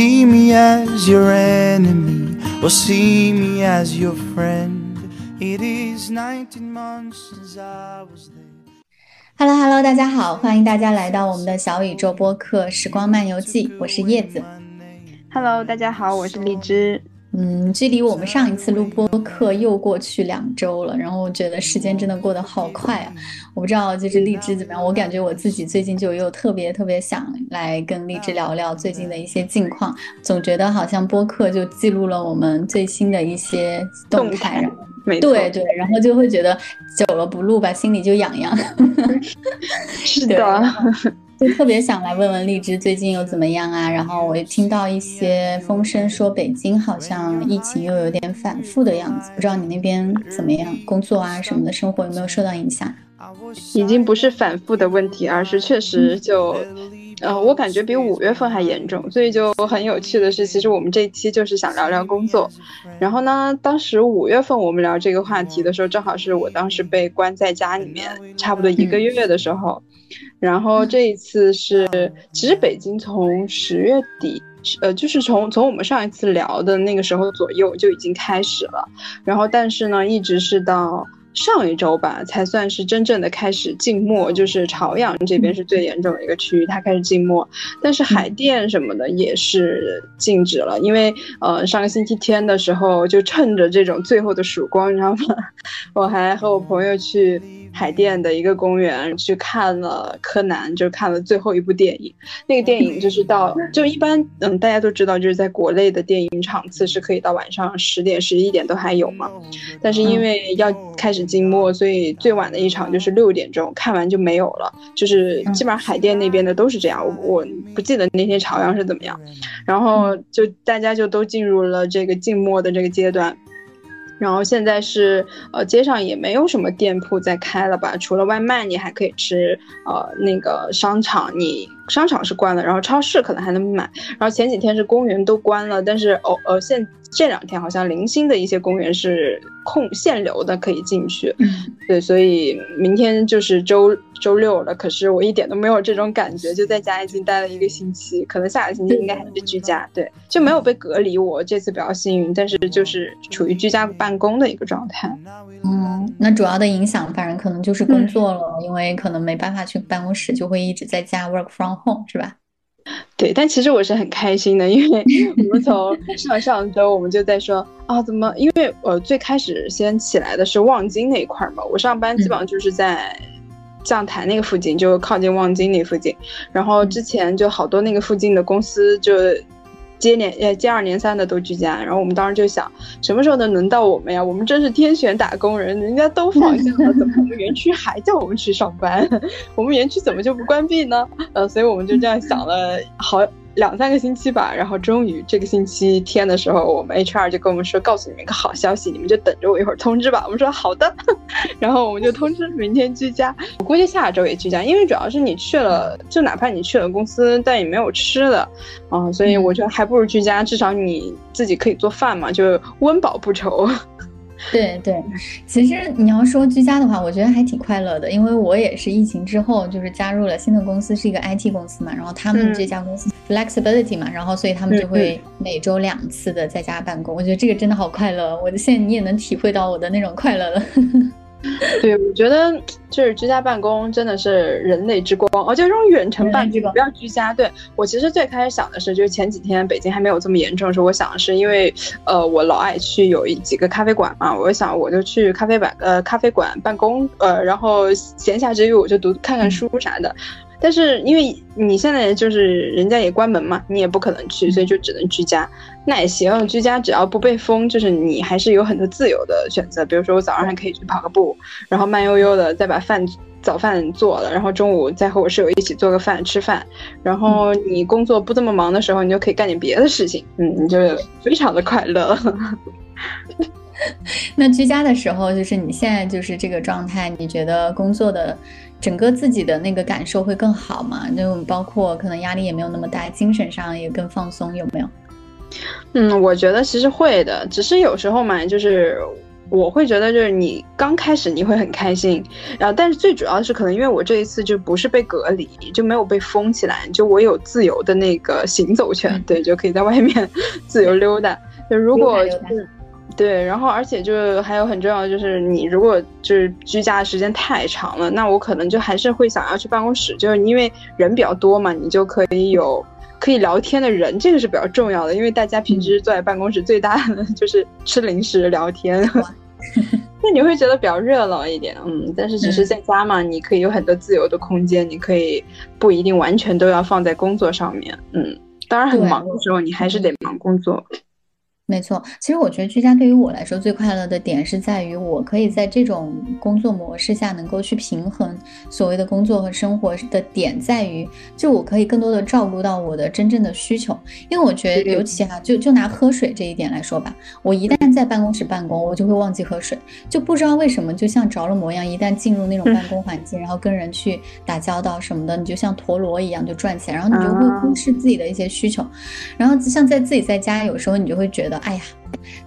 See me as your enemy or see me as your friend. It is 19 months since I was there. Hello Hello，大家好，欢迎大家来到我们的小宇宙播客《时光漫游记》，我是叶子。Hello，大家好，我是荔枝。嗯，距离我们上一次录播课又过去两周了，然后我觉得时间真的过得好快啊！我不知道就是荔枝怎么样，我感觉我自己最近就又特别特别想来跟荔枝聊聊最近的一些近况，总觉得好像播客就记录了我们最新的一些动态，然后，对对，然后就会觉得久了不录吧，心里就痒痒。是的，就特别想来问问荔枝最近又怎么样啊？然后我也听到一些风声说北京好像疫情又有点反复的样子，不知道你那边怎么样？工作啊什么的，生活有没有受到影响？已经不是反复的问题，而是确实就，呃，我感觉比五月份还严重。所以就很有趣的是，其实我们这一期就是想聊聊工作。然后呢，当时五月份我们聊这个话题的时候，正好是我当时被关在家里面差不多一个月的时候。然后这一次是，其实北京从十月底。呃，就是从从我们上一次聊的那个时候左右就已经开始了，然后但是呢，一直是到上一周吧，才算是真正的开始静默，就是朝阳这边是最严重的一个区域，它开始静默，但是海淀什么的也是静止了，因为呃上个星期天的时候，就趁着这种最后的曙光，你知道吗？我还和我朋友去。海淀的一个公园去看了柯南，就是看了最后一部电影。那个电影就是到，就一般，嗯，大家都知道，就是在国内的电影场次是可以到晚上十点、十一点都还有嘛。但是因为要开始静默，所以最晚的一场就是六点钟，看完就没有了。就是基本上海淀那边的都是这样，我我不记得那天朝阳是怎么样。然后就大家就都进入了这个静默的这个阶段。然后现在是呃，街上也没有什么店铺在开了吧？除了外卖，你还可以吃。呃，那个商场你商场是关了，然后超市可能还能买。然后前几天是公园都关了，但是哦呃现这两天好像零星的一些公园是空限流的，可以进去。对，所以明天就是周周六了，可是我一点都没有这种感觉，就在家已经待了一个星期，可能下个星期应该还是居家。对，就没有被隔离，我这次比较幸运，但是就是处于居家办公的一个状态。嗯，那主要的影响反正可能就是工作了，因为可能没办法去办公室，就会一直在家 work from 是吧？对，但其实我是很开心的，因为我们从上上周我们就在说啊，怎么？因为我最开始先起来的是望京那一块嘛，我上班基本上就是在将台那个附近，就靠近望京那附近，然后之前就好多那个附近的公司就。接连呃接二连三的都居家，然后我们当时就想，什么时候能轮到我们呀？我们真是天选打工人，人家都放假了，怎么我们园区还叫我们去上班？我们园区怎么就不关闭呢？呃，所以我们就这样想了好两三个星期吧，然后终于这个星期天的时候，我们 HR 就跟我们说，告诉你们一个好消息，你们就等着我一会儿通知吧。我们说好的，然后我们就通知明天居家，我估计下周也居家，因为主要是你去了，就哪怕你去了公司，但也没有吃的，啊、所以我觉得还不如居家，至少你自己可以做饭嘛，就温饱不愁。对对，其实你要说居家的话，我觉得还挺快乐的，因为我也是疫情之后就是加入了新的公司，是一个 IT 公司嘛，然后他们这家公司 flexibility 嘛，然后所以他们就会每周两次的在家办公，我觉得这个真的好快乐，我现在你也能体会到我的那种快乐了。对，我觉得就是居家办公真的是人类之光，而且这种远程办公不要居家。对我其实最开始想的是，就是前几天北京还没有这么严重的时候，我想的是因为呃我老爱去有一几个咖啡馆嘛，我想我就去咖啡馆呃咖啡馆办公，呃然后闲暇之余我就读看看书啥的。但是因为你现在就是人家也关门嘛，你也不可能去，所以就只能居家。那也行，居家只要不被封，就是你还是有很多自由的选择。比如说我早上还可以去跑个步，然后慢悠悠的再把饭早饭做了，然后中午再和我室友一起做个饭吃饭。然后你工作不这么忙的时候，你就可以干点别的事情，嗯，你就非常的快乐。那居家的时候，就是你现在就是这个状态，你觉得工作的整个自己的那个感受会更好吗？就包括可能压力也没有那么大，精神上也更放松，有没有？嗯，我觉得其实会的，只是有时候嘛，就是我会觉得就是你刚开始你会很开心，然后但是最主要是可能因为我这一次就不是被隔离，就没有被封起来，就我有自由的那个行走权，对，就可以在外面 自由溜达。就如果就是对，然后而且就是还有很重要的就是你如果就是居家的时间太长了，那我可能就还是会想要去办公室，就是因为人比较多嘛，你就可以有。可以聊天的人，这个是比较重要的，因为大家平时坐在办公室最大的 就是吃零食聊天，那你会觉得比较热闹一点，嗯。但是只是在家嘛，你可以有很多自由的空间，你可以不一定完全都要放在工作上面，嗯。当然很忙的时候，你还是得忙工作。没错，其实我觉得居家对于我来说最快乐的点是在于，我可以在这种工作模式下能够去平衡所谓的工作和生活的点在于，就我可以更多的照顾到我的真正的需求。因为我觉得，尤其哈，就就拿喝水这一点来说吧，我一旦在办公室办公，我就会忘记喝水，就不知道为什么，就像着了魔一样，一旦进入那种办公环境，然后跟人去打交道什么的，你就像陀螺一样就转起来，然后你就会忽视自己的一些需求。然后像在自己在家，有时候你就会觉得。哎呀，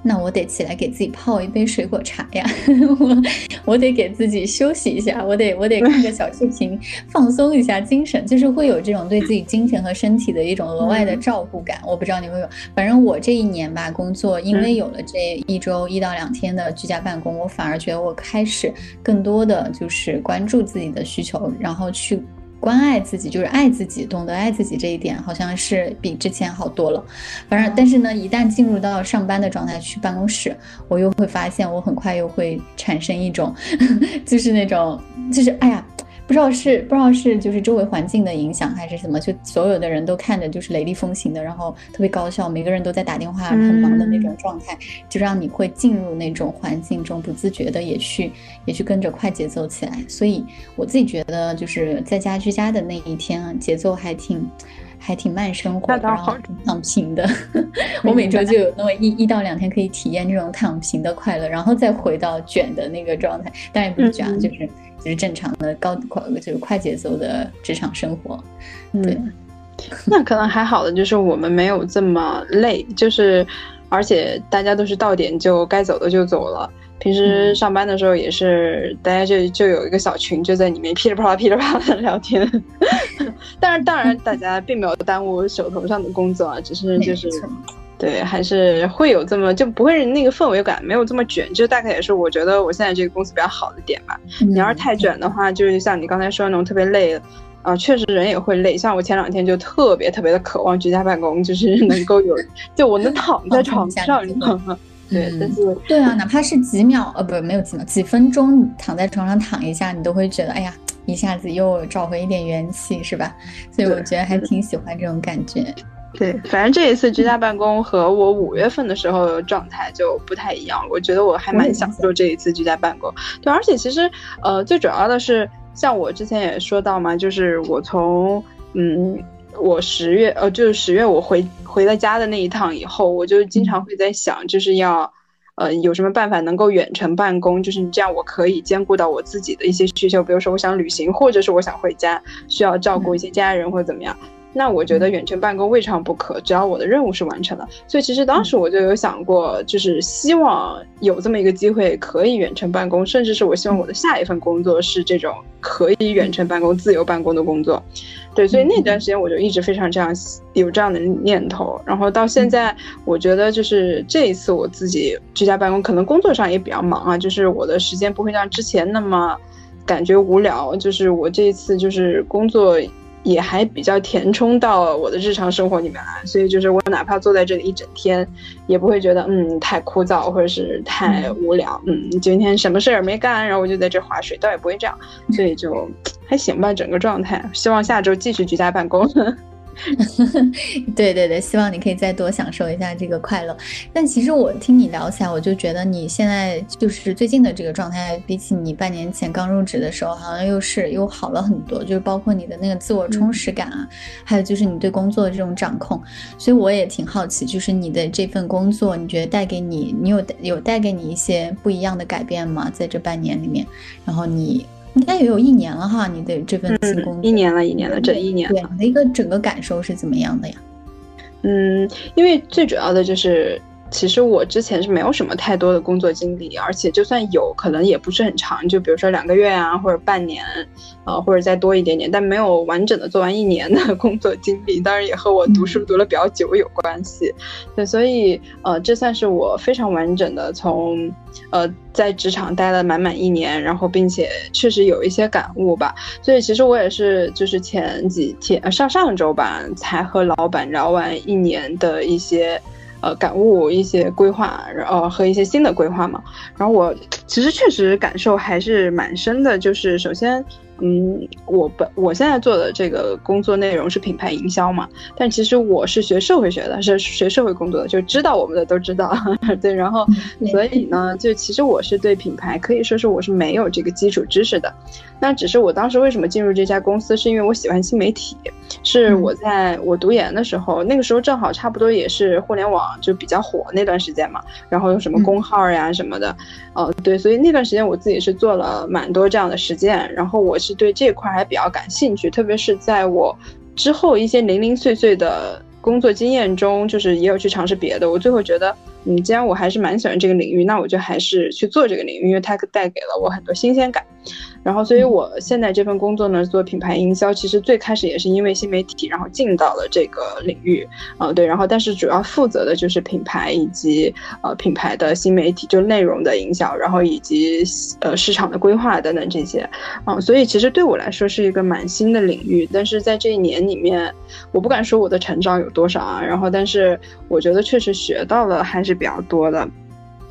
那我得起来给自己泡一杯水果茶呀，我我得给自己休息一下，我得我得看个小视频放松一下精神，就是会有这种对自己精神和身体的一种额外的照顾感。我不知道你会有，反正我这一年吧，工作因为有了这一周一到两天的居家办公，我反而觉得我开始更多的就是关注自己的需求，然后去。关爱自己就是爱自己，懂得爱自己这一点好像是比之前好多了。反正，但是呢，一旦进入到上班的状态，去办公室，我又会发现，我很快又会产生一种，就是那种，就是哎呀。不知道是不知道是就是周围环境的影响还是什么，就所有的人都看着就是雷厉风行的，然后特别高效，每个人都在打电话，很忙的那种状态，就让你会进入那种环境中，不自觉的也去也去跟着快节奏起来。所以我自己觉得就是在家居家的那一天，节奏还挺还挺慢生活，然后躺平的。我每周就有那么一一到两天可以体验这种躺平的快乐，然后再回到卷的那个状态。当然不是卷，就是。就是正常的高快就是快节奏的职场生活，对，那可能还好的就是我们没有这么累，就是而且大家都是到点就该走的就走了。平时上班的时候也是，大家就就有一个小群，就在里面噼里啪啦噼里啪啦的聊天。但 是当然，大家并没有耽误手头上的工作啊，只是就是。对，还是会有这么就不会那个氛围感没有这么卷，就大概也是我觉得我现在这个公司比较好的点吧。你要是太卷的话，就是像你刚才说的那种特别累，啊，确实人也会累。像我前两天就特别特别的渴望居家办公，就是能够有，就我能躺在床上，你知道吗？对，但是对啊，哪怕是几秒，呃，不，没有几秒，几分钟躺在床上躺一下，你都会觉得，哎呀，一下子又找回一点元气，是吧？所以我觉得还挺喜欢这种感觉。对，反正这一次居家办公和我五月份的时候状态就不太一样。我觉得我还蛮享受这一次居家办公。对，而且其实，呃，最主要的是，像我之前也说到嘛，就是我从，嗯，我十月，呃，就是十月我回回了家的那一趟以后，我就经常会在想，就是要，呃，有什么办法能够远程办公，就是你这样我可以兼顾到我自己的一些需求，比如说我想旅行，或者是我想回家，需要照顾一些家人或者怎么样。那我觉得远程办公未尝不可，只要我的任务是完成了。所以其实当时我就有想过，就是希望有这么一个机会可以远程办公，甚至是我希望我的下一份工作是这种可以远程办公、自由办公的工作。对，所以那段时间我就一直非常这样有这样的念头。然后到现在，我觉得就是这一次我自己居家办公，可能工作上也比较忙啊，就是我的时间不会像之前那么感觉无聊。就是我这一次就是工作。也还比较填充到我的日常生活里面来，所以就是我哪怕坐在这里一整天，也不会觉得嗯太枯燥或者是太无聊，嗯今天什么事儿没干，然后我就在这划水，倒也不会这样，所以就还行吧，整个状态。希望下周继续居家办公。对对对，希望你可以再多享受一下这个快乐。但其实我听你聊起来，我就觉得你现在就是最近的这个状态，比起你半年前刚入职的时候，好像又是又好了很多。就是包括你的那个自我充实感啊，还有就是你对工作的这种掌控。所以我也挺好奇，就是你的这份工作，你觉得带给你，你有有带给你一些不一样的改变吗？在这半年里面，然后你。应该也有一年了哈，你的这份新工作一年了，一年了，整一年。对，你的一个整个感受是怎么样的呀？嗯，因为最主要的就是其实我之前是没有什么太多的工作经历，而且就算有可能也不是很长，就比如说两个月啊，或者半年，呃，或者再多一点点，但没有完整的做完一年的 工作经历。当然也和我读书读了比较久有关系。对，所以呃，这算是我非常完整的从呃在职场待了满满一年，然后并且确实有一些感悟吧。所以其实我也是就是前几天上上周吧，才和老板聊完一年的一些。呃，感悟一些规划，然后和一些新的规划嘛。然后我其实确实感受还是蛮深的，就是首先。嗯，我本我现在做的这个工作内容是品牌营销嘛，但其实我是学社会学的，是学社会工作的，就知道我们的都知道，对，然后所以呢，就其实我是对品牌可以说是我是没有这个基础知识的，那只是我当时为什么进入这家公司，是因为我喜欢新媒体，是我在我读研的时候，那个时候正好差不多也是互联网就比较火那段时间嘛，然后有什么公号呀什么的，哦对，所以那段时间我自己是做了蛮多这样的实践，然后我。是对这块还比较感兴趣，特别是在我之后一些零零碎碎的工作经验中，就是也有去尝试别的。我最后觉得，嗯，既然我还是蛮喜欢这个领域，那我就还是去做这个领域，因为它带给了我很多新鲜感。然后，所以我现在这份工作呢，做品牌营销，其实最开始也是因为新媒体，然后进到了这个领域，啊，对，然后但是主要负责的就是品牌以及呃品牌的新媒体，就内容的营销，然后以及呃市场的规划等等这些，啊，所以其实对我来说是一个蛮新的领域，但是在这一年里面，我不敢说我的成长有多少啊，然后但是我觉得确实学到了还是比较多的。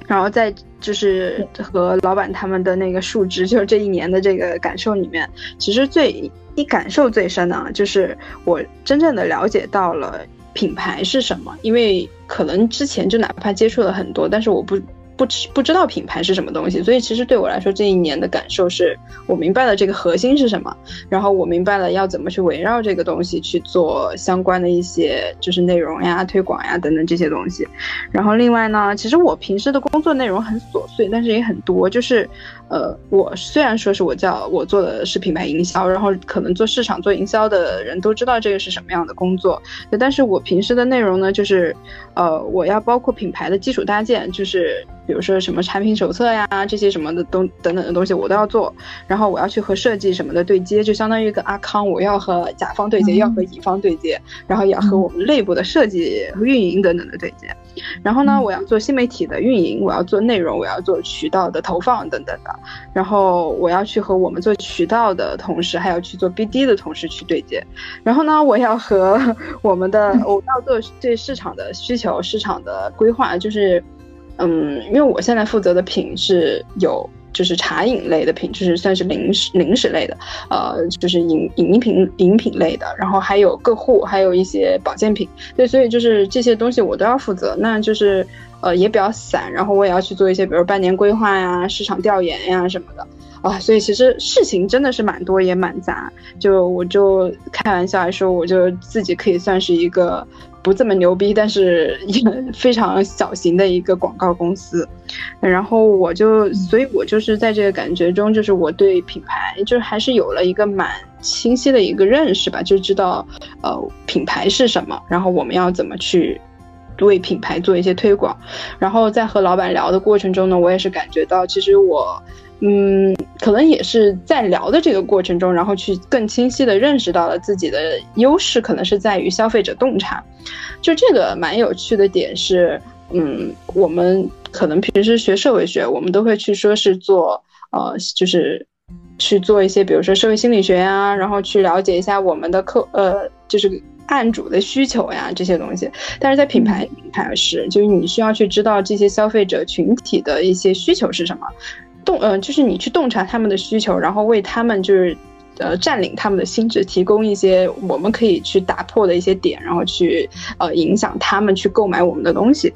然后在就是和老板他们的那个述职，就是这一年的这个感受里面，其实最一感受最深的，啊就是我真正的了解到了品牌是什么。因为可能之前就哪怕接触了很多，但是我不。不知不知道品牌是什么东西，所以其实对我来说这一年的感受是我明白了这个核心是什么，然后我明白了要怎么去围绕这个东西去做相关的一些就是内容呀、推广呀等等这些东西。然后另外呢，其实我平时的工作内容很琐碎，但是也很多，就是。呃，我虽然说是我叫我做的是品牌营销，然后可能做市场做营销的人都知道这个是什么样的工作，但是我平时的内容呢，就是，呃，我要包括品牌的基础搭建，就是比如说什么产品手册呀这些什么的东等等的东西我都要做，然后我要去和设计什么的对接，就相当于一个阿康，我要和甲方对接，要和乙方对接，然后也要和我们内部的设计和运营等等的对接。然后呢，我要做新媒体的运营，我要做内容，我要做渠道的投放等等的。然后我要去和我们做渠道的同事，还要去做 BD 的同事去对接。然后呢，我要和我们的我要做对市场的需求、市场的规划，就是，嗯，因为我现在负责的品是有。就是茶饮类的品，就是算是零食零食类的，呃，就是饮饮品饮品类的，然后还有个护，还有一些保健品，对，所以就是这些东西我都要负责，那就是呃也比较散，然后我也要去做一些，比如半年规划呀、市场调研呀什么的，啊，所以其实事情真的是蛮多也蛮杂，就我就开玩笑来说，我就自己可以算是一个。不这么牛逼，但是也 非常小型的一个广告公司，然后我就，所以我就是在这个感觉中，就是我对品牌，就是还是有了一个蛮清晰的一个认识吧，就知道，呃，品牌是什么，然后我们要怎么去为品牌做一些推广，然后在和老板聊的过程中呢，我也是感觉到，其实我。嗯，可能也是在聊的这个过程中，然后去更清晰的认识到了自己的优势，可能是在于消费者洞察。就这个蛮有趣的点是，嗯，我们可能平时学社会学，我们都会去说是做，呃，就是去做一些，比如说社会心理学呀，然后去了解一下我们的客，呃，就是案主的需求呀这些东西。但是在品牌品牌是，就是你需要去知道这些消费者群体的一些需求是什么。洞，嗯，就是你去洞察他们的需求，然后为他们就是，呃，占领他们的心智，提供一些我们可以去打破的一些点，然后去，呃，影响他们去购买我们的东西。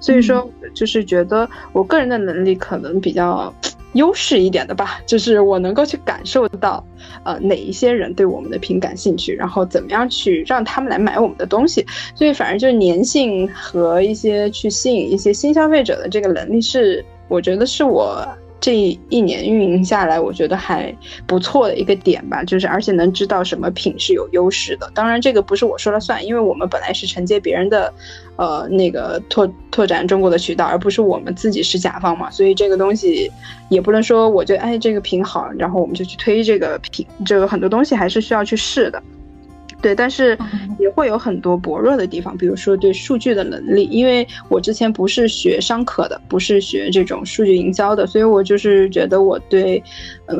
所以说，就是觉得我个人的能力可能比较优势一点的吧，就是我能够去感受到，呃，哪一些人对我们的品感兴趣，然后怎么样去让他们来买我们的东西。所以，反正就是粘性和一些去吸引一些新消费者的这个能力，是我觉得是我。这一年运营下来，我觉得还不错的一个点吧，就是而且能知道什么品是有优势的。当然，这个不是我说了算，因为我们本来是承接别人的，呃，那个拓拓展中国的渠道，而不是我们自己是甲方嘛，所以这个东西也不能说我觉得哎这个品好，然后我们就去推这个品，这个很多东西还是需要去试的。对，但是也会有很多薄弱的地方，比如说对数据的能力，因为我之前不是学商科的，不是学这种数据营销的，所以我就是觉得我对，呃，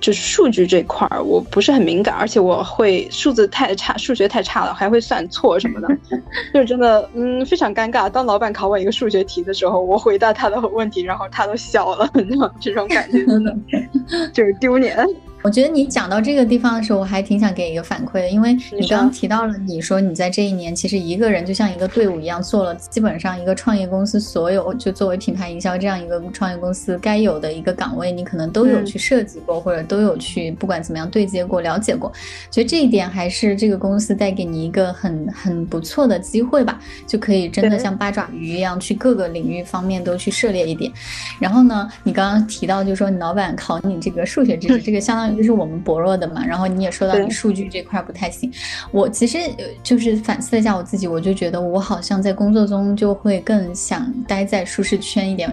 就是数据这块儿我不是很敏感，而且我会数字太差，数学太差了，还会算错什么的，就是真的，嗯，非常尴尬。当老板考我一个数学题的时候，我回答他的问题，然后他都笑了，你知道这种感觉真的 就是丢脸。我觉得你讲到这个地方的时候，我还挺想给一个反馈的，因为你刚刚提到了，你说你在这一年其实一个人就像一个队伍一样做了基本上一个创业公司所有就作为品牌营销这样一个创业公司该有的一个岗位，你可能都有去设计过，或者都有去不管怎么样对接过、了解过。觉得这一点还是这个公司带给你一个很很不错的机会吧，就可以真的像八爪鱼一样去各个领域方面都去涉猎一点。然后呢，你刚刚提到就是说你老板考你这个数学知识，这个相当于。就是我们薄弱的嘛，然后你也说到你数据这块不太行，我其实就是反思了一下我自己，我就觉得我好像在工作中就会更想待在舒适圈一点，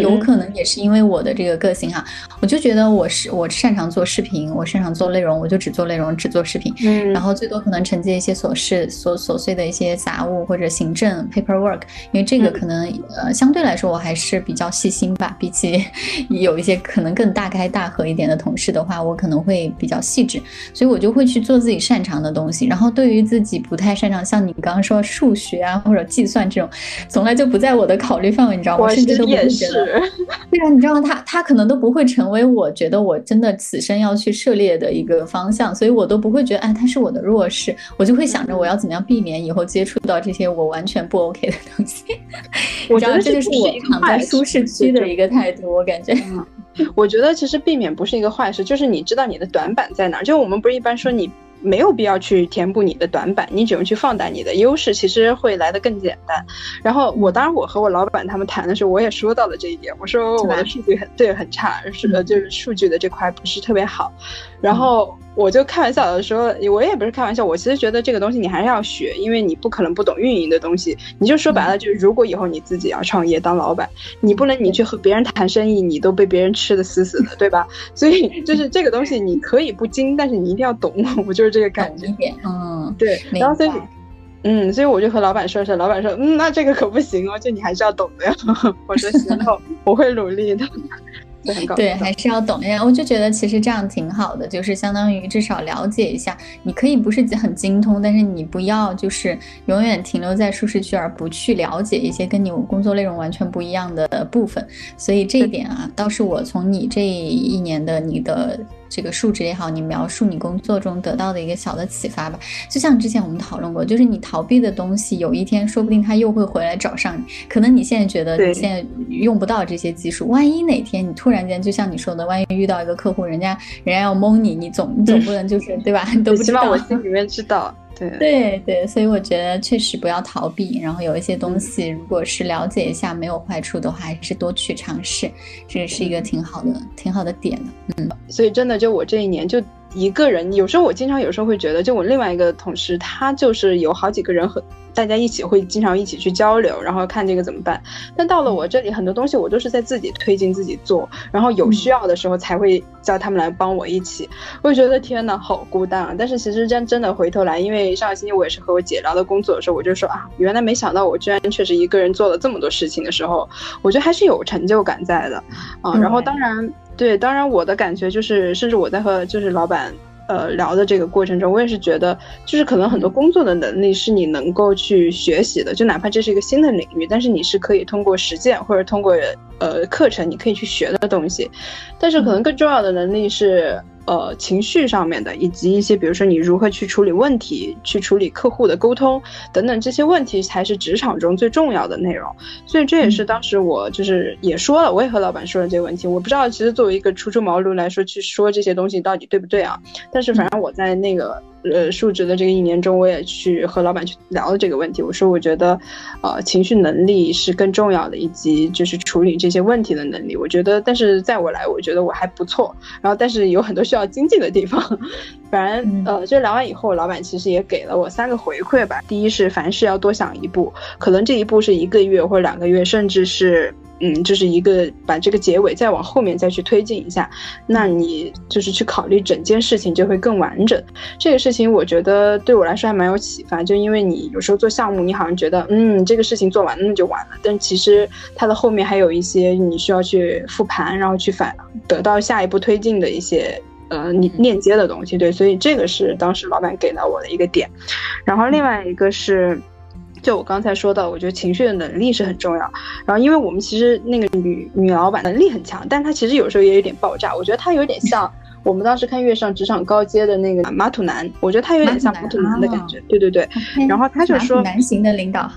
有可能也是因为我的这个个性哈，我就觉得我是我擅长做视频，我擅长做内容，我就只做内容，只做视频，嗯，然后最多可能承接一些琐事、琐琐碎的一些杂物或者行政 paperwork，因为这个可能呃相对来说我还是比较细心吧，比起 有一些可能更大开大合一点的同事的话，我。我可能会比较细致，所以我就会去做自己擅长的东西。然后对于自己不太擅长，像你刚刚说数学啊或者计算这种，从来就不在我的考虑范围，你知道吗？甚至都不会觉得。对啊，你知道吗？他他可能都不会成为我觉得我真的此生要去涉猎的一个方向，所以我都不会觉得哎，他是我的弱势，我就会想着我要怎么样避免以后接触到这些我完全不 OK 的东西。我觉得这就是我躺在舒适区的一个态度，我感觉。我觉得其实避免不是一个坏事，就是你知道你的短板在哪儿。就我们不是一般说你没有必要去填补你的短板，你只用去放大你的优势，其实会来的更简单。然后我当然我和我老板他们谈的时候，我也说到了这一点，我说我的数据很对很差，是的，就是数据的这块不是特别好。然后。我就开玩笑的说，我也不是开玩笑，我其实觉得这个东西你还是要学，因为你不可能不懂运营的东西。你就说白了，就是如果以后你自己要创业当老板，你不能你去和别人谈生意，你都被别人吃的死死的，对吧？所以就 是这个东西你可以不精，但是你一定要懂。我就是这个感觉。嗯，对。然后所以，嗯，所以我就和老板说说，老板说，嗯，那这个可不行哦，就你还是要懂的呀。我说行，我会努力的。对，还是要懂呀。我就觉得其实这样挺好的，就是相当于至少了解一下。你可以不是很精通，但是你不要就是永远停留在舒适区，而不去了解一些跟你工作内容完全不一样的部分。所以这一点啊，倒是我从你这一年的你的。这个数值也好，你描述你工作中得到的一个小的启发吧。就像之前我们讨论过，就是你逃避的东西，有一天说不定它又会回来找上你。可能你现在觉得你现在用不到这些技术，万一哪天你突然间，就像你说的，万一遇到一个客户，人家人家要蒙你，你总你总不能就是对吧？都不知道。我心里面知道。对 对，所以我觉得确实不要逃避，然后有一些东西，如果是了解一下没有坏处的话，还是多去尝试，这是一个挺好的、挺好的点的。嗯，所以真的就我这一年就。一个人，有时候我经常有时候会觉得，就我另外一个同事，他就是有好几个人和大家一起会经常一起去交流，然后看这个怎么办。但到了我这里，很多东西我都是在自己推进、自己做，然后有需要的时候才会叫他们来帮我一起。我就觉得天呐，好孤单啊！但是其实真真的回头来，因为上个星期我也是和我姐聊的工作的时候，我就说啊，原来没想到我居然确实一个人做了这么多事情的时候，我觉得还是有成就感在的啊。然后当然。对，当然我的感觉就是，甚至我在和就是老板呃聊的这个过程中，我也是觉得，就是可能很多工作的能力是你能够去学习的，就哪怕这是一个新的领域，但是你是可以通过实践或者通过呃课程你可以去学的东西，但是可能更重要的能力是。呃，情绪上面的，以及一些，比如说你如何去处理问题，去处理客户的沟通等等这些问题，才是职场中最重要的内容。所以这也是当时我就是也说了，我也和老板说了这个问题。我不知道，其实作为一个初出茅庐来说，去说这些东西到底对不对啊？但是反正我在那个呃述职的这个一年中，我也去和老板去聊了这个问题。我说，我觉得，呃，情绪能力是更重要的，以及就是处理这些问题的能力。我觉得，但是在我来，我觉得我还不错。然后，但是有很多需要精进的地方。反正，呃，就聊完以后，老板其实也给了我三个回馈吧。第一是凡事要多想一步，可能这一步是一个月或者两个月，甚至是。嗯，就是一个把这个结尾再往后面再去推进一下，那你就是去考虑整件事情就会更完整。这个事情我觉得对我来说还蛮有启发，就因为你有时候做项目，你好像觉得嗯这个事情做完那就完了，但其实它的后面还有一些你需要去复盘，然后去反得到下一步推进的一些呃你链接的东西。对，所以这个是当时老板给到我的一个点，然后另外一个是。就我刚才说的，我觉得情绪的能力是很重要。然后，因为我们其实那个女女老板能力很强，但她其实有时候也有点爆炸。我觉得她有点像我们当时看《月上职场高阶》的那个马土男，我觉得她有点像马土男的感觉。对对对。然后他就说，男型的领导。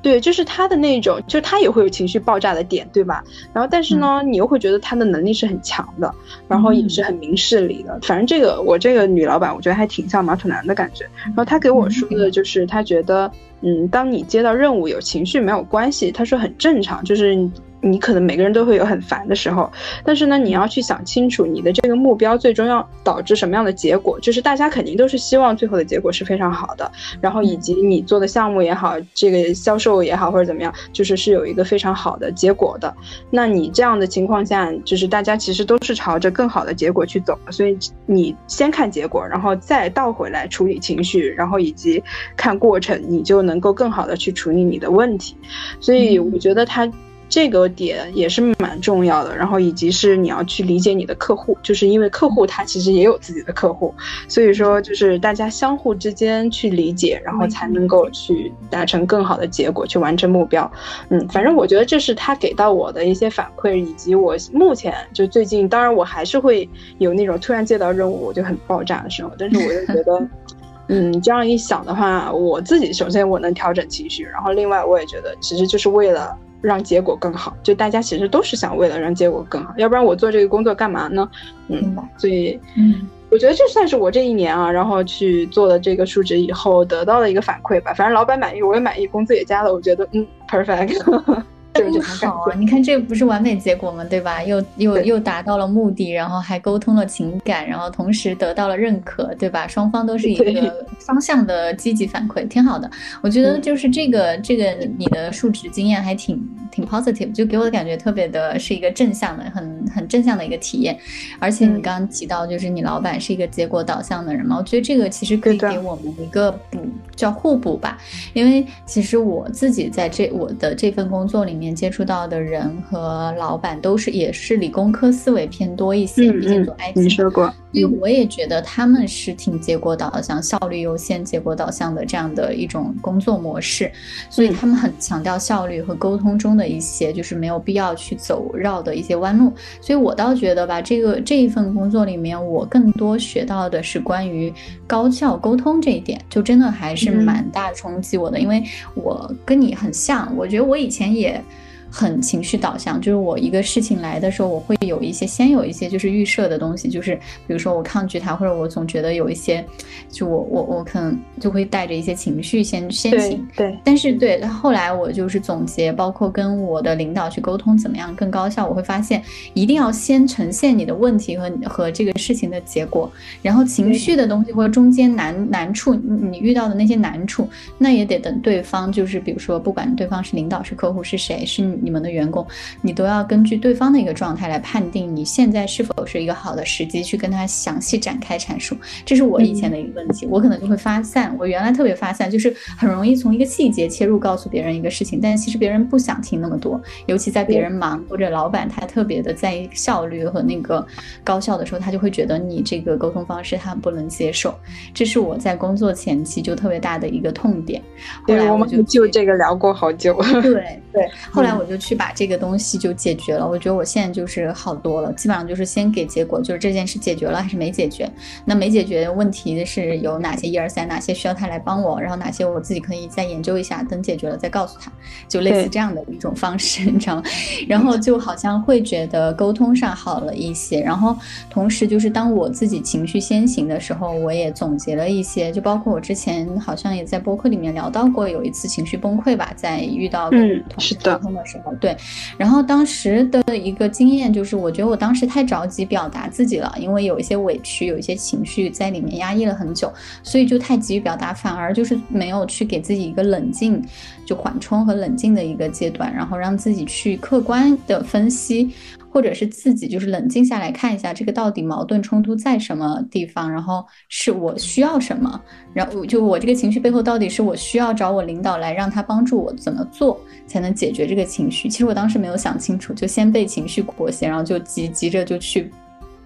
对，就是他的那种，就他也会有情绪爆炸的点，对吧？然后，但是呢，你又会觉得他的能力是很强的，然后也是很明事理的。反正这个我这个女老板，我觉得还挺像马土男的感觉。然后他给我说的就是，他觉得。嗯，当你接到任务有情绪没有关系，他说很正常，就是。你可能每个人都会有很烦的时候，但是呢，你要去想清楚你的这个目标最终要导致什么样的结果。就是大家肯定都是希望最后的结果是非常好的，然后以及你做的项目也好，这个销售也好或者怎么样，就是是有一个非常好的结果的。那你这样的情况下，就是大家其实都是朝着更好的结果去走，所以你先看结果，然后再倒回来处理情绪，然后以及看过程，你就能够更好的去处理你的问题。所以我觉得他。这个点也是蛮重要的，然后以及是你要去理解你的客户，就是因为客户他其实也有自己的客户，所以说就是大家相互之间去理解，然后才能够去达成更好的结果，去完成目标。嗯，反正我觉得这是他给到我的一些反馈，以及我目前就最近，当然我还是会有那种突然接到任务我就很爆炸的时候，但是我又觉得，嗯，这样一想的话，我自己首先我能调整情绪，然后另外我也觉得其实就是为了。让结果更好，就大家其实都是想为了让结果更好，要不然我做这个工作干嘛呢？嗯，所以，嗯，我觉得这算是我这一年啊，然后去做了这个数值以后得到的一个反馈吧。反正老板满意，我也满意，工资也加了，我觉得嗯，perfect。真好啊！你看这不是完美结果吗？对吧？又又又达到了目的，然后还沟通了情感，然后同时得到了认可，对吧？双方都是一个双向的积极反馈，挺好的。我觉得就是这个这个你的述职经验还挺挺 positive，就给我的感觉特别的是一个正向的，很很正向的一个体验。而且你刚刚提到就是你老板是一个结果导向的人嘛，我觉得这个其实可以给我们一个补叫互补吧，因为其实我自己在这我的这份工作里面。接触到的人和老板都是也是理工科思维偏多一些，毕竟做 IT。你说过。因为我也觉得他们是挺结果导向、效率优先、结果导向的这样的一种工作模式，所以他们很强调效率和沟通中的一些就是没有必要去走绕的一些弯路。所以我倒觉得吧，这个这一份工作里面，我更多学到的是关于高效沟通这一点，就真的还是蛮大冲击我的，因为我跟你很像，我觉得我以前也。很情绪导向，就是我一个事情来的时候，我会有一些先有一些就是预设的东西，就是比如说我抗拒它，或者我总觉得有一些，就我我我可能就会带着一些情绪先先行。对。但是对后来我就是总结，包括跟我的领导去沟通怎么样更高效，我会发现一定要先呈现你的问题和和这个事情的结果，然后情绪的东西或者中间难难处，你遇到的那些难处，那也得等对方就是比如说不管对方是领导是客户是谁是你。们的员工，你都要根据对方的一个状态来判定你现在是否是一个好的时机去跟他详细展开阐述。这是我以前的一个问题，我可能就会发散。我原来特别发散，就是很容易从一个细节切入告诉别人一个事情，但其实别人不想听那么多。尤其在别人忙或者老板他特别的在意效率和那个高效的时候，他就会觉得你这个沟通方式他不能接受。这是我在工作前期就特别大的一个痛点。后来，我们就就这个聊过好久。对。对，后来我就去把这个东西就解决了。我觉得我现在就是好多了，基本上就是先给结果，就是这件事解决了还是没解决。那没解决问题是有哪些一二三，哪些需要他来帮我，然后哪些我自己可以再研究一下，等解决了再告诉他，就类似这样的一种方式，你知道吗？然后就好像会觉得沟通上好了一些。然后同时就是当我自己情绪先行的时候，我也总结了一些，就包括我之前好像也在播客里面聊到过，有一次情绪崩溃吧，在遇到嗯是的沟通的时候，对。然后当时的一个经验就是，我觉得我当时太着急表达自己了，因为有一些委屈，有一些情绪在里面压抑了很久，所以就太急于表达，反而就是没有去给自己一个冷静、就缓冲和冷静的一个阶段，然后让自己去客观的分析。或者是自己就是冷静下来看一下，这个到底矛盾冲突在什么地方，然后是我需要什么，然后就我这个情绪背后到底是我需要找我领导来让他帮助我怎么做才能解决这个情绪。其实我当时没有想清楚，就先被情绪裹挟，然后就急急着就去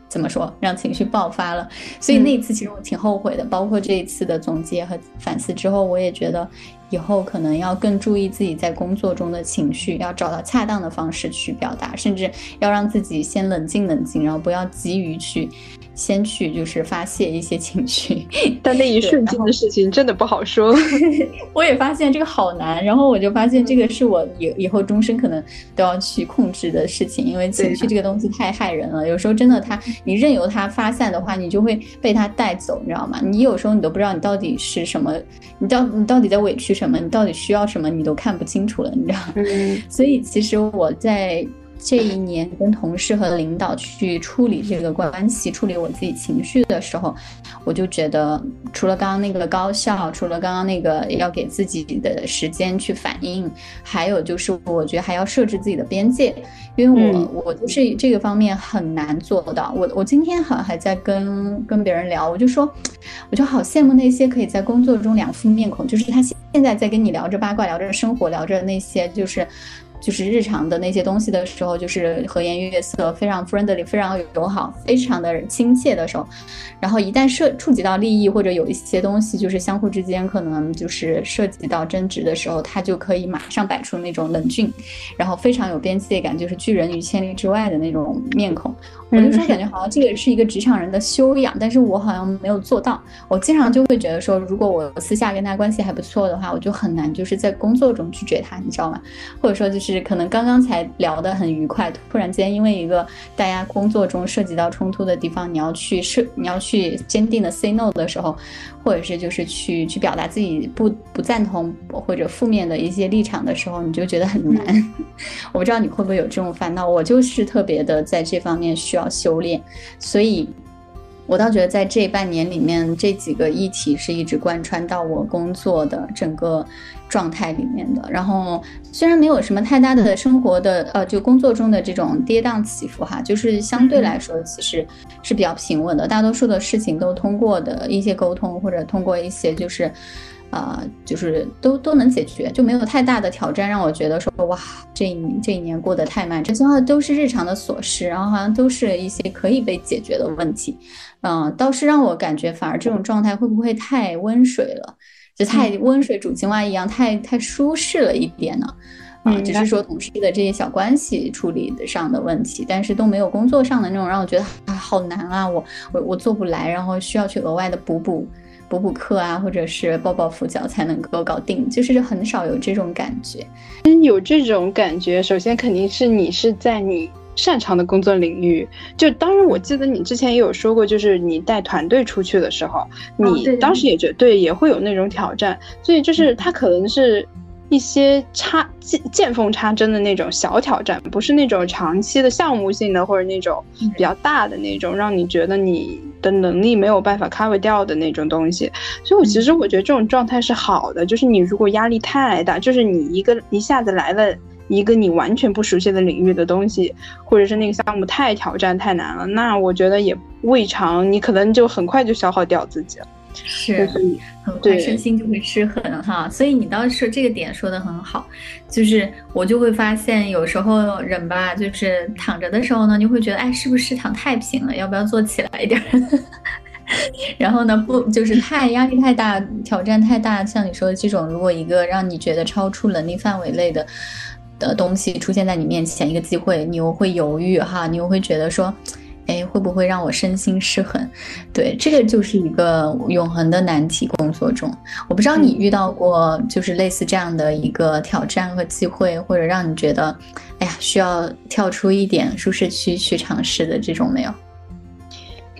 怎么说让情绪爆发了。所以那一次其实我挺后悔的，包括这一次的总结和反思之后，我也觉得。以后可能要更注意自己在工作中的情绪，要找到恰当的方式去表达，甚至要让自己先冷静冷静，然后不要急于去先去就是发泄一些情绪。但那一瞬间的事情真的不好说。我也发现这个好难，然后我就发现这个是我以以后终身可能都要去控制的事情，因为情绪这个东西太害人了。有时候真的，它你任由它发散的话，你就会被它带走，你知道吗？你有时候你都不知道你到底是什么，你到你到底在委屈什么，你到底需要什么，你都看不清楚了，你知道吗？所以其实我在。这一年跟同事和领导去处理这个关系，处理我自己情绪的时候，我就觉得除了刚刚那个高效，除了刚刚那个要给自己的时间去反应，还有就是我觉得还要设置自己的边界，因为我我就是这个方面很难做到。我我今天好像还在跟跟别人聊，我就说，我就好羡慕那些可以在工作中两副面孔，就是他现在在跟你聊着八卦，聊着生活，聊着那些就是。就是日常的那些东西的时候，就是和颜悦色，非常 friendly，非常友好，非常的亲切的时候，然后一旦涉触及到利益或者有一些东西，就是相互之间可能就是涉及到争执的时候，他就可以马上摆出那种冷峻，然后非常有边界感，就是拒人于千里之外的那种面孔。我就说感觉好像这个是一个职场人的修养，但是我好像没有做到。我经常就会觉得说，如果我私下跟他关系还不错的话，我就很难就是在工作中拒绝他，你知道吗？或者说就是可能刚刚才聊得很愉快，突然间因为一个大家工作中涉及到冲突的地方，你要去设你要去坚定的 say no 的时候，或者是就是去去表达自己不不赞同或者负面的一些立场的时候，你就觉得很难。我不知道你会不会有这种烦恼，我就是特别的在这方面需要。修炼，所以我倒觉得在这半年里面，这几个议题是一直贯穿到我工作的整个状态里面的。然后虽然没有什么太大的生活的呃，就工作中的这种跌宕起伏哈，就是相对来说其实是比较平稳的。大多数的事情都通过的一些沟通，或者通过一些就是。啊，就是都都能解决，就没有太大的挑战，让我觉得说哇，这一这一年过得太慢。这些话都是日常的琐事，然后好像都是一些可以被解决的问题。嗯，倒是让我感觉，反而这种状态会不会太温水了？就太温水煮青蛙一样，太太舒适了一点呢？啊，只是说同事的这些小关系处理的上的问题，但是都没有工作上的那种让我觉得啊好难啊，我我我做不来，然后需要去额外的补补。补补课啊，或者是抱抱佛脚才能够搞定，就是很少有这种感觉。有这种感觉，首先肯定是你是在你擅长的工作领域。就当然，我记得你之前也有说过，就是你带团队出去的时候，你当时也觉对也会有那种挑战。所以就是它可能是一些插见见缝插针的那种小挑战，不是那种长期的项目性的或者那种比较大的那种，让你觉得你。的能力没有办法 cover 掉的那种东西，所以我其实我觉得这种状态是好的。就是你如果压力太大，就是你一个一下子来了一个你完全不熟悉的领域的东西，或者是那个项目太挑战太难了，那我觉得也未尝你可能就很快就消耗掉自己了。是，很快身心就会失衡哈，所以你倒是这个点说的很好，就是我就会发现有时候人吧，就是躺着的时候呢，就会觉得哎，是不是躺太平了，要不要坐起来一点？然后呢，不就是太压力太大，挑战太大，像你说的这种，如果一个让你觉得超出能力范围内的。的东西出现在你面前，一个机会，你又会犹豫哈，你又会觉得说。哎，会不会让我身心失衡？对，这个就是一个永恒的难题。工作中，我不知道你遇到过就是类似这样的一个挑战和机会，或者让你觉得，哎呀，需要跳出一点舒适区去尝试的这种没有？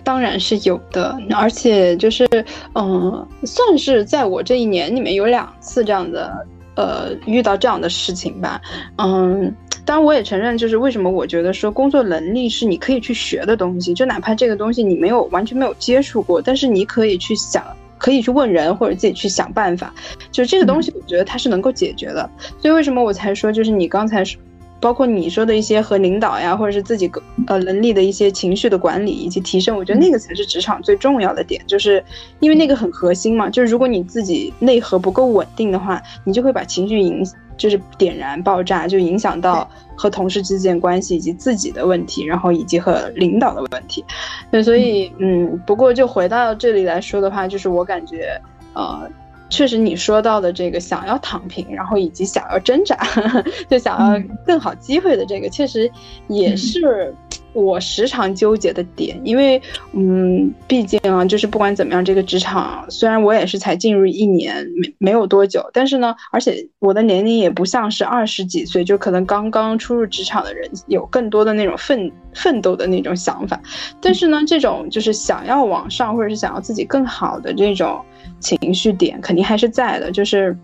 当然是有的，而且就是，嗯，算是在我这一年里面有两次这样的，呃，遇到这样的事情吧，嗯。当然，我也承认，就是为什么我觉得说工作能力是你可以去学的东西，就哪怕这个东西你没有完全没有接触过，但是你可以去想，可以去问人或者自己去想办法，就这个东西，我觉得它是能够解决的。所以为什么我才说，就是你刚才说，包括你说的一些和领导呀，或者是自己呃能力的一些情绪的管理以及提升，我觉得那个才是职场最重要的点，就是因为那个很核心嘛。就是如果你自己内核不够稳定的话，你就会把情绪影。就是点燃爆炸，就影响到和同事之间关系，以及自己的问题，然后以及和领导的问题。对，所以嗯，不过就回到这里来说的话，就是我感觉，呃，确实你说到的这个想要躺平，然后以及想要挣扎，就想要更好机会的这个，确实也是。我时常纠结的点，因为，嗯，毕竟啊，就是不管怎么样，这个职场虽然我也是才进入一年，没没有多久，但是呢，而且我的年龄也不像是二十几岁，就可能刚刚初入职场的人有更多的那种奋奋斗的那种想法，但是呢，这种就是想要往上或者是想要自己更好的这种情绪点，肯定还是在的，就是，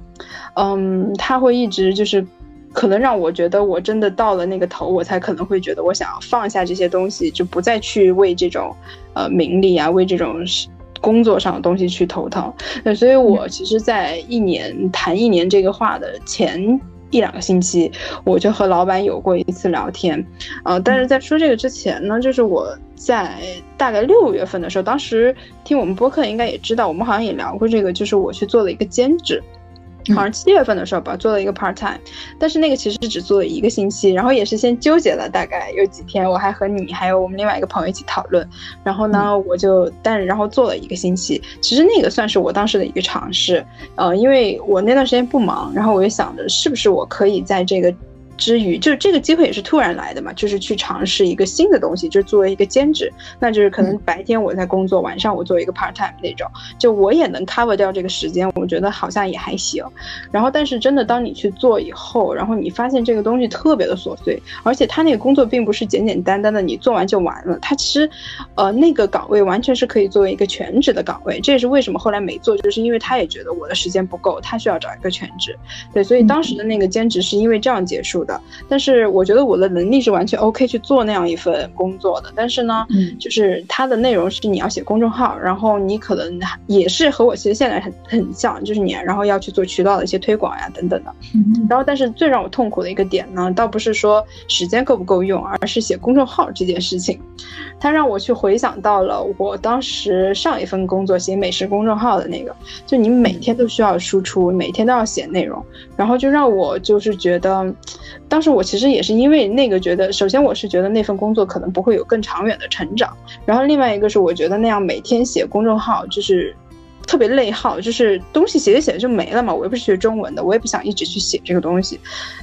嗯，他会一直就是。可能让我觉得我真的到了那个头，我才可能会觉得我想要放下这些东西，就不再去为这种，呃，名利啊，为这种工作上的东西去头疼。那所以，我其实，在一年谈一年这个话的前一两个星期，我就和老板有过一次聊天，呃，但是在说这个之前呢，就是我在大概六月份的时候，当时听我们播客应该也知道，我们好像也聊过这个，就是我去做了一个兼职。好像七月份的时候吧，做了一个 part time，但是那个其实只做了一个星期，然后也是先纠结了大概有几天，我还和你还有我们另外一个朋友一起讨论，然后呢，我就但然后做了一个星期，其实那个算是我当时的一个尝试，呃，因为我那段时间不忙，然后我就想着是不是我可以在这个。之余，就是这个机会也是突然来的嘛，就是去尝试一个新的东西，就是作为一个兼职，那就是可能白天我在工作，晚上我做一个 part time 那种，就我也能 cover 掉这个时间，我觉得好像也还行。然后，但是真的当你去做以后，然后你发现这个东西特别的琐碎，而且他那个工作并不是简简单单的你做完就完了，他其实，呃，那个岗位完全是可以作为一个全职的岗位。这也是为什么后来没做，就是因为他也觉得我的时间不够，他需要找一个全职。对，所以当时的那个兼职是因为这样结束。但是我觉得我的能力是完全 OK 去做那样一份工作的。但是呢，就是它的内容是你要写公众号，然后你可能也是和我其实现在很很像，就是你然后要去做渠道的一些推广呀等等的。然后，但是最让我痛苦的一个点呢，倒不是说时间够不够用，而是写公众号这件事情，它让我去回想到了我当时上一份工作写美食公众号的那个，就你每天都需要输出，每天都要写内容，然后就让我就是觉得。当时我其实也是因为那个觉得，首先我是觉得那份工作可能不会有更长远的成长，然后另外一个是我觉得那样每天写公众号就是特别内耗，就是东西写着写着就没了嘛。我又不是学中文的，我也不想一直去写这个东西，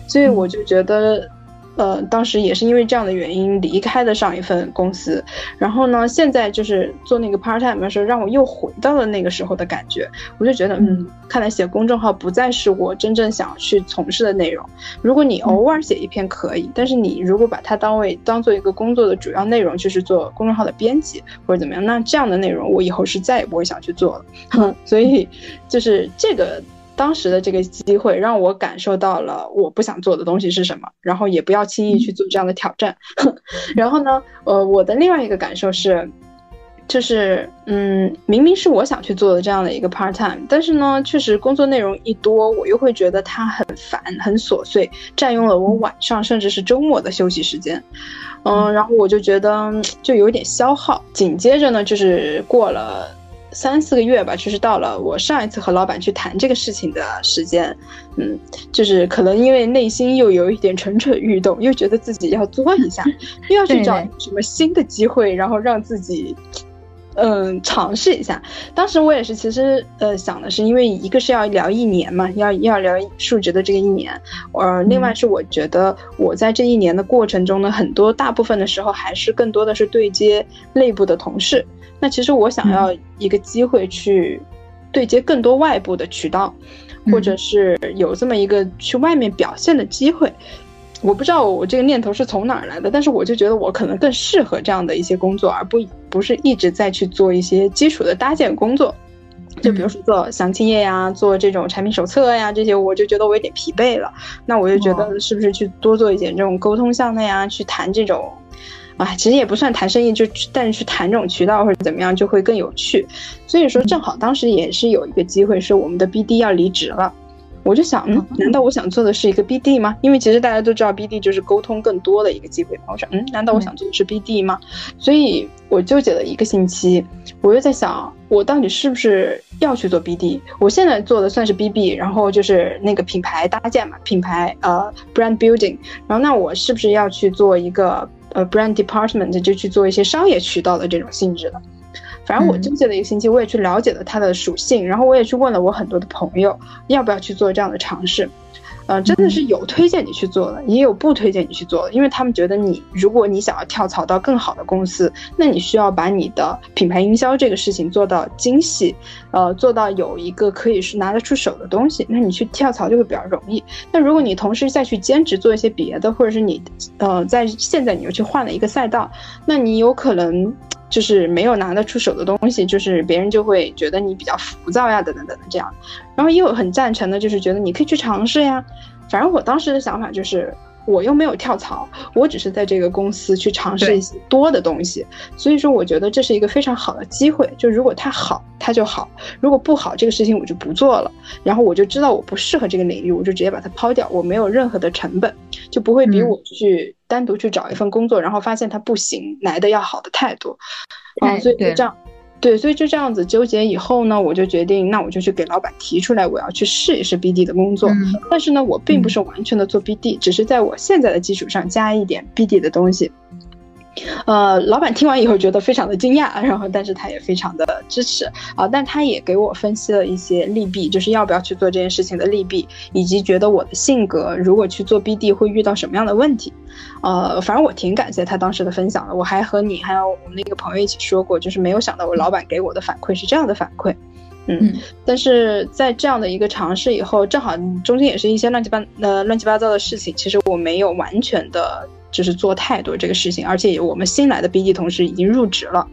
所以我就觉得。呃，当时也是因为这样的原因离开的上一份公司，然后呢，现在就是做那个 part time 的时候，让我又回到了那个时候的感觉，我就觉得，嗯，看来写公众号不再是我真正想要去从事的内容。如果你偶尔写一篇可以，但是你如果把它当为当做一个工作的主要内容，就是做公众号的编辑或者怎么样，那这样的内容我以后是再也不会想去做了。所以，就是这个。当时的这个机会让我感受到了我不想做的东西是什么，然后也不要轻易去做这样的挑战。然后呢，呃，我的另外一个感受是，就是嗯，明明是我想去做的这样的一个 part time，但是呢，确实工作内容一多，我又会觉得它很烦、很琐碎，占用了我晚上甚至是周末的休息时间。嗯，然后我就觉得就有点消耗。紧接着呢，就是过了。三四个月吧，就是到了我上一次和老板去谈这个事情的时间，嗯，就是可能因为内心又有一点蠢蠢欲动，又觉得自己要作一下，又要去找。什么新的机会，然后让自己嗯，尝试一下。当时我也是，其实呃想的是，因为一个是要聊一年嘛，要要聊数值的这个一年，呃，另外是我觉得我在这一年的过程中呢，很多大部分的时候还是更多的是对接内部的同事。那其实我想要一个机会去对接更多外部的渠道，或者是有这么一个去外面表现的机会。我不知道我这个念头是从哪儿来的，但是我就觉得我可能更适合这样的一些工作，而不不是一直在去做一些基础的搭建工作。就比如说做详情页呀，做这种产品手册呀，这些我就觉得我有点疲惫了。那我就觉得是不是去多做一点这种沟通项的呀，去谈这种，啊，其实也不算谈生意，就但是去谈这种渠道或者怎么样就会更有趣。所以说正好当时也是有一个机会，是我们的 BD 要离职了。我就想，嗯，难道我想做的是一个 BD 吗？因为其实大家都知道，BD 就是沟通更多的一个机会。我想，嗯，难道我想做的是 BD 吗？所以我纠结了一个星期，我又在想，我到底是不是要去做 BD？我现在做的算是 BB，然后就是那个品牌搭建嘛，品牌呃 brand building。然后那我是不是要去做一个呃 brand department，就去做一些商业渠道的这种性质的？反正我纠结了一个星期，我也去了解了它的属性，然后我也去问了我很多的朋友，要不要去做这样的尝试。呃，真的是有推荐你去做的，也有不推荐你去做的，因为他们觉得你，如果你想要跳槽到更好的公司，那你需要把你的品牌营销这个事情做到精细，呃，做到有一个可以是拿得出手的东西，那你去跳槽就会比较容易。那如果你同时再去兼职做一些别的，或者是你，呃，在现在你又去换了一个赛道，那你有可能。就是没有拿得出手的东西，就是别人就会觉得你比较浮躁呀，等等等等这样。然后也有很赞成的，就是觉得你可以去尝试呀。反正我当时的想法就是。我又没有跳槽，我只是在这个公司去尝试一些多的东西，所以说我觉得这是一个非常好的机会。就如果它好，它就好；如果不好，这个事情我就不做了。然后我就知道我不适合这个领域，我就直接把它抛掉，我没有任何的成本，就不会比我去单独去找一份工作，然后发现它不行来的要好的太多。啊，所以就这样。对，所以就这样子纠结以后呢，我就决定，那我就去给老板提出来，我要去试一试 BD 的工作。但是呢，我并不是完全的做 BD，只是在我现在的基础上加一点 BD 的东西。呃，老板听完以后觉得非常的惊讶，然后但是他也非常的支持啊，但他也给我分析了一些利弊，就是要不要去做这件事情的利弊，以及觉得我的性格如果去做 BD 会遇到什么样的问题。呃，反正我挺感谢他当时的分享的，我还和你还有我们那个朋友一起说过，就是没有想到我老板给我的反馈是这样的反馈，嗯，但是在这样的一个尝试以后，正好中间也是一些乱七八呃乱七八糟的事情，其实我没有完全的。就是做太多这个事情，而且我们新来的 BD 同事已经入职了。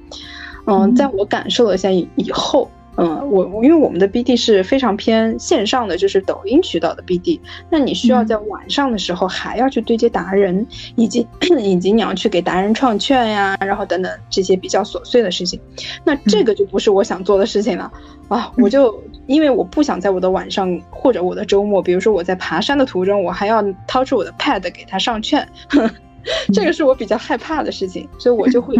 嗯，在我感受了一下以后，嗯，我因为我们的 BD 是非常偏线上的，就是抖音渠道的 BD，那你需要在晚上的时候还要去对接达人，以及 以及你要去给达人创券呀，然后等等这些比较琐碎的事情，那这个就不是我想做的事情了啊！我就因为我不想在我的晚上或者我的周末，比如说我在爬山的途中，我还要掏出我的 Pad 给他上券。这个是我比较害怕的事情，所以我就会，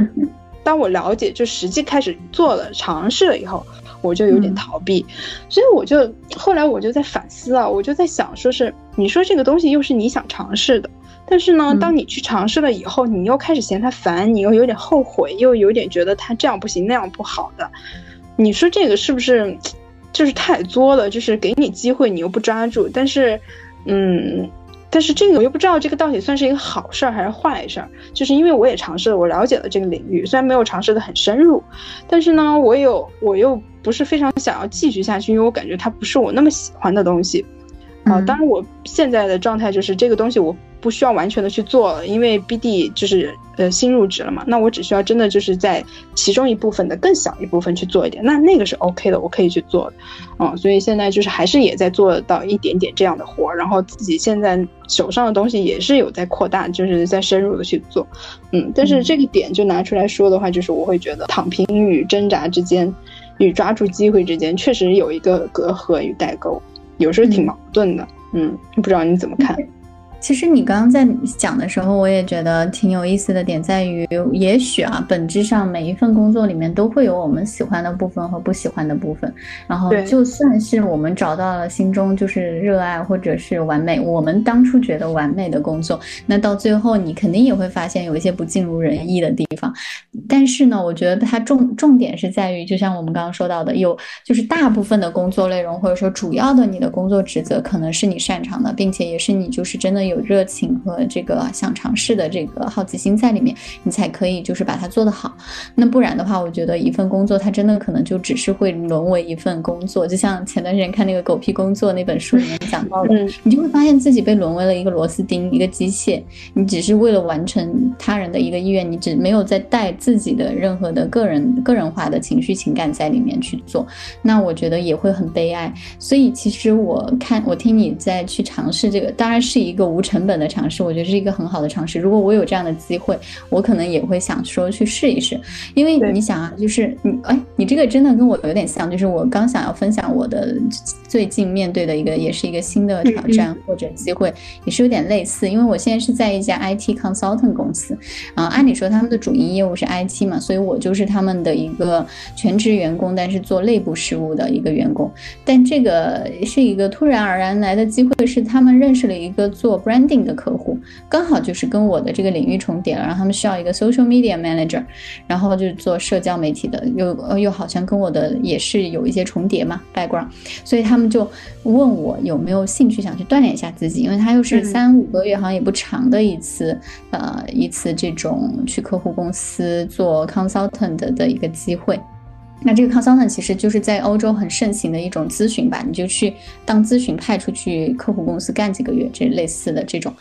当我了解就实际开始做了尝试了以后，我就有点逃避，所以我就后来我就在反思啊，我就在想，说是你说这个东西又是你想尝试的，但是呢，当你去尝试了以后，你又开始嫌它烦，你又有点后悔，又有点觉得它这样不行那样不好的，你说这个是不是就是太作了？就是给你机会你又不抓住，但是，嗯。但是这个我又不知道这个到底算是一个好事儿还是坏事儿，就是因为我也尝试了，我了解了这个领域，虽然没有尝试的很深入，但是呢，我有我又不是非常想要继续下去，因为我感觉它不是我那么喜欢的东西。啊，当然我现在的状态就是这个东西我不需要完全的去做了，因为 BD 就是呃新入职了嘛，那我只需要真的就是在其中一部分的更小一部分去做一点，那那个是 OK 的，我可以去做的，嗯，所以现在就是还是也在做到一点点这样的活，然后自己现在手上的东西也是有在扩大，就是在深入的去做，嗯，但是这个点就拿出来说的话，就是我会觉得躺平与挣扎之间，与抓住机会之间确实有一个隔阂与代沟。有时候挺矛盾的，嗯，不知道你怎么看？其实你刚刚在讲的时候，我也觉得挺有意思的点在于，也许啊，本质上每一份工作里面都会有我们喜欢的部分和不喜欢的部分。然后，就算是我们找到了心中就是热爱或者是完美，我们当初觉得完美的工作，那到最后你肯定也会发现有一些不尽如人意的地方。但是呢，我觉得它重重点是在于，就像我们刚刚说到的，有就是大部分的工作内容或者说主要的你的工作职责，可能是你擅长的，并且也是你就是真的有。有热情和这个想尝试的这个好奇心在里面，你才可以就是把它做得好。那不然的话，我觉得一份工作它真的可能就只是会沦为一份工作。就像前段时间看那个《狗屁工作》那本书里面讲到的，你就会发现自己被沦为了一个螺丝钉，一个机械。你只是为了完成他人的一个意愿，你只没有在带自己的任何的个人个人化的情绪情感在里面去做。那我觉得也会很悲哀。所以其实我看我听你在去尝试这个，当然是一个无。成本的尝试，我觉得是一个很好的尝试。如果我有这样的机会，我可能也会想说去试一试。因为你想啊，就是你哎，你这个真的跟我有点像，就是我刚想要分享我的最近面对的一个，也是一个新的挑战或者机会，也是有点类似。因为我现在是在一家 IT consultant 公司，啊，按理说他们的主营业务是 IT 嘛，所以我就是他们的一个全职员工，但是做内部事务的一个员工。但这个是一个突然而然来的机会，是他们认识了一个做 brand。定的客户刚好就是跟我的这个领域重叠了，然后他们需要一个 social media manager，然后就是做社交媒体的，又又好像跟我的也是有一些重叠嘛 background，所以他们就问我有没有兴趣想去锻炼一下自己，因为他又是三五个月，好像也不长的一次，呃，一次这种去客户公司做 consultant 的一个机会。那这个 consultant 其实就是在欧洲很盛行的一种咨询吧，你就去当咨询派出去客户公司干几个月，这类似的这种。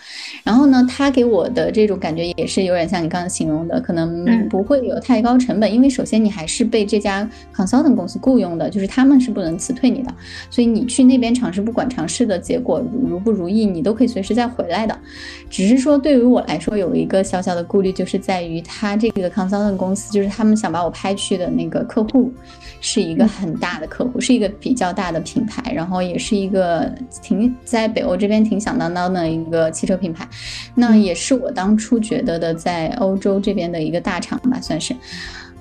然后呢，他给我的这种感觉也是有点像你刚刚形容的，可能不会有太高成本，因为首先你还是被这家 consultant 公司雇佣的，就是他们是不能辞退你的，所以你去那边尝试，不管尝试的结果如不如意，你都可以随时再回来的。只是说对于我来说有一个小小的顾虑，就是在于他这个 consultant 公司，就是他们想把我派去的那个客户。是一个很大的客户，是一个比较大的品牌，然后也是一个挺在北欧这边挺响当当的一个汽车品牌。那也是我当初觉得的，在欧洲这边的一个大厂吧，算是。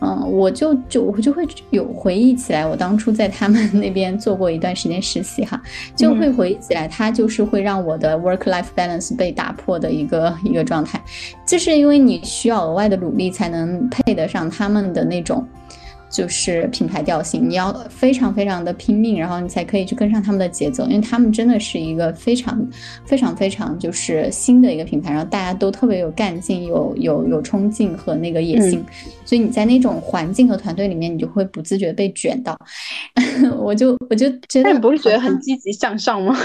嗯，我就就我就会有回忆起来，我当初在他们 那边做过一段时间实习哈，就会回忆起来，它就是会让我的 work life balance 被打破的一个一个状态，就是因为你需要额外的努力才能配得上他们的那种。就是品牌调性，你要非常非常的拼命，然后你才可以去跟上他们的节奏，因为他们真的是一个非常非常非常就是新的一个品牌，然后大家都特别有干劲、有有有冲劲和那个野心，所以你在那种环境和团队里面，你就会不自觉被卷到。我就我就觉得，你不是觉得很积极向上吗？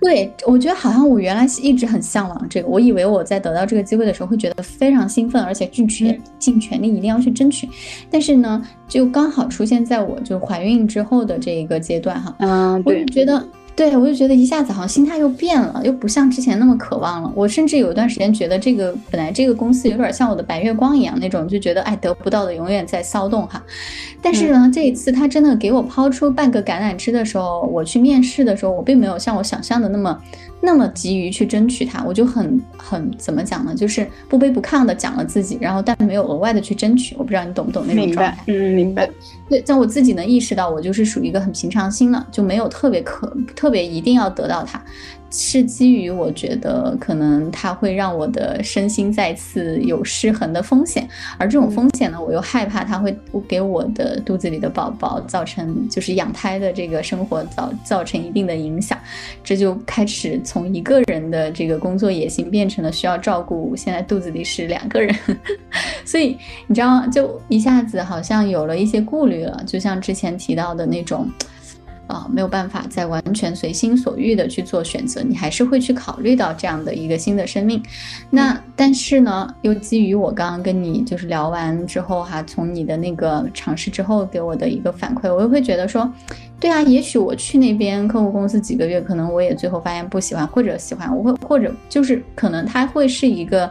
对，我觉得好像我原来是一直很向往这个，我以为我在得到这个机会的时候会觉得非常兴奋，而且尽全尽全力一定要去争取。但是呢，就刚好出现在我就怀孕之后的这一个阶段哈，嗯，我就觉得。对，我就觉得一下子好像心态又变了，又不像之前那么渴望了。我甚至有一段时间觉得这个本来这个公司有点像我的白月光一样那种，就觉得哎得不到的永远在骚动哈。但是呢，这一次他真的给我抛出半个橄榄枝的时候，我去面试的时候，我并没有像我想象的那么那么急于去争取它，我就很很怎么讲呢？就是不卑不亢的讲了自己，然后但没有额外的去争取。我不知道你懂不懂那种状态？嗯，明白。对，在我自己能意识到，我就是属于一个很平常心了，就没有特别可特别一定要得到它。是基于我觉得可能它会让我的身心再次有失衡的风险，而这种风险呢，我又害怕它会给我的肚子里的宝宝造成就是养胎的这个生活造造成一定的影响，这就开始从一个人的这个工作野心变成了需要照顾现在肚子里是两个人，所以你知道就一下子好像有了一些顾虑了，就像之前提到的那种。啊，没有办法再完全随心所欲的去做选择，你还是会去考虑到这样的一个新的生命。那但是呢，又基于我刚刚跟你就是聊完之后哈，从你的那个尝试之后给我的一个反馈，我又会觉得说，对啊，也许我去那边客户公司几个月，可能我也最后发现不喜欢或者喜欢，我会或者就是可能它会是一个。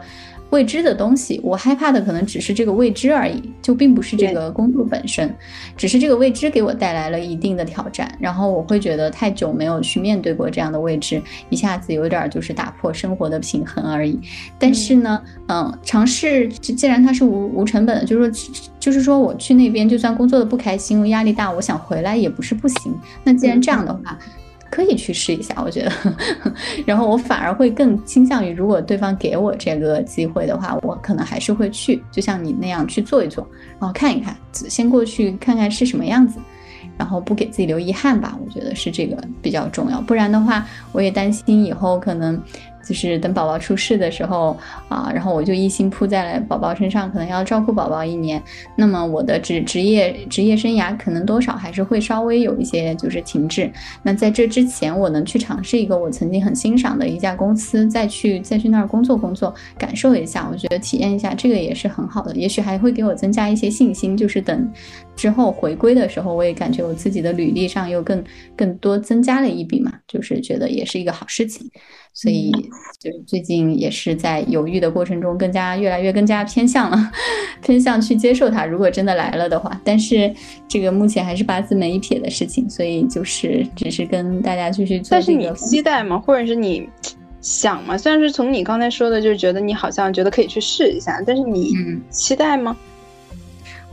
未知的东西，我害怕的可能只是这个未知而已，就并不是这个工作本身，只是这个未知给我带来了一定的挑战，然后我会觉得太久没有去面对过这样的未知，一下子有点就是打破生活的平衡而已。但是呢，嗯，尝试既然它是无无成本的，就是说，就是说我去那边就算工作的不开心，压力大，我想回来也不是不行。那既然这样的话。可以去试一下，我觉得，然后我反而会更倾向于，如果对方给我这个机会的话，我可能还是会去，就像你那样去做一做，然后看一看，先过去看看是什么样子，然后不给自己留遗憾吧，我觉得是这个比较重要，不然的话，我也担心以后可能。就是等宝宝出世的时候啊，然后我就一心扑在了宝宝身上，可能要照顾宝宝一年，那么我的职职业职业生涯可能多少还是会稍微有一些就是停滞。那在这之前，我能去尝试一个我曾经很欣赏的一家公司，再去再去那儿工作工作，感受一下，我觉得体验一下这个也是很好的，也许还会给我增加一些信心。就是等之后回归的时候，我也感觉我自己的履历上又更更多增加了一笔嘛，就是觉得也是一个好事情。所以，就最近也是在犹豫的过程中，更加越来越更加偏向了，偏向去接受它。如果真的来了的话，但是这个目前还是八字没一撇的事情，所以就是只是跟大家继续做。但是你期待吗？或者是你想吗？虽然是从你刚才说的，就是觉得你好像觉得可以去试一下，但是你期待吗？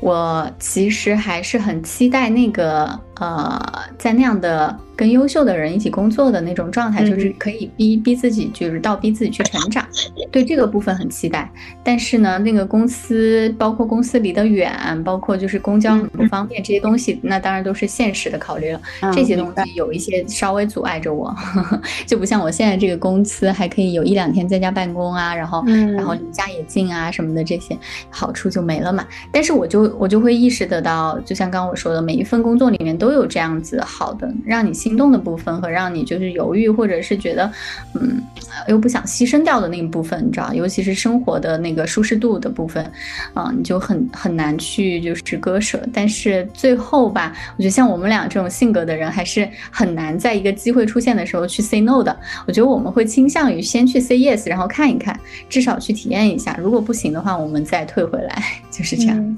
我其实还是很期待那个呃，在那样的。跟优秀的人一起工作的那种状态，就是可以逼逼自己，就是倒逼自己去成长。对这个部分很期待，但是呢，那个公司包括公司离得远，包括就是公交很不方便，这些东西那当然都是现实的考虑了。这些东西有一些稍微阻碍着我，就不像我现在这个公司还可以有一两天在家办公啊，然后然后离家也近啊什么的这些好处就没了嘛。但是我就我就会意识得到，就像刚刚我说的，每一份工作里面都有这样子好的让你。心动的部分和让你就是犹豫，或者是觉得，嗯，又不想牺牲掉的那一部分，你知道，尤其是生活的那个舒适度的部分，啊，你就很很难去就是割舍。但是最后吧，我觉得像我们俩这种性格的人，还是很难在一个机会出现的时候去 say no 的。我觉得我们会倾向于先去 say yes，然后看一看，至少去体验一下。如果不行的话，我们再退回来，就是这样。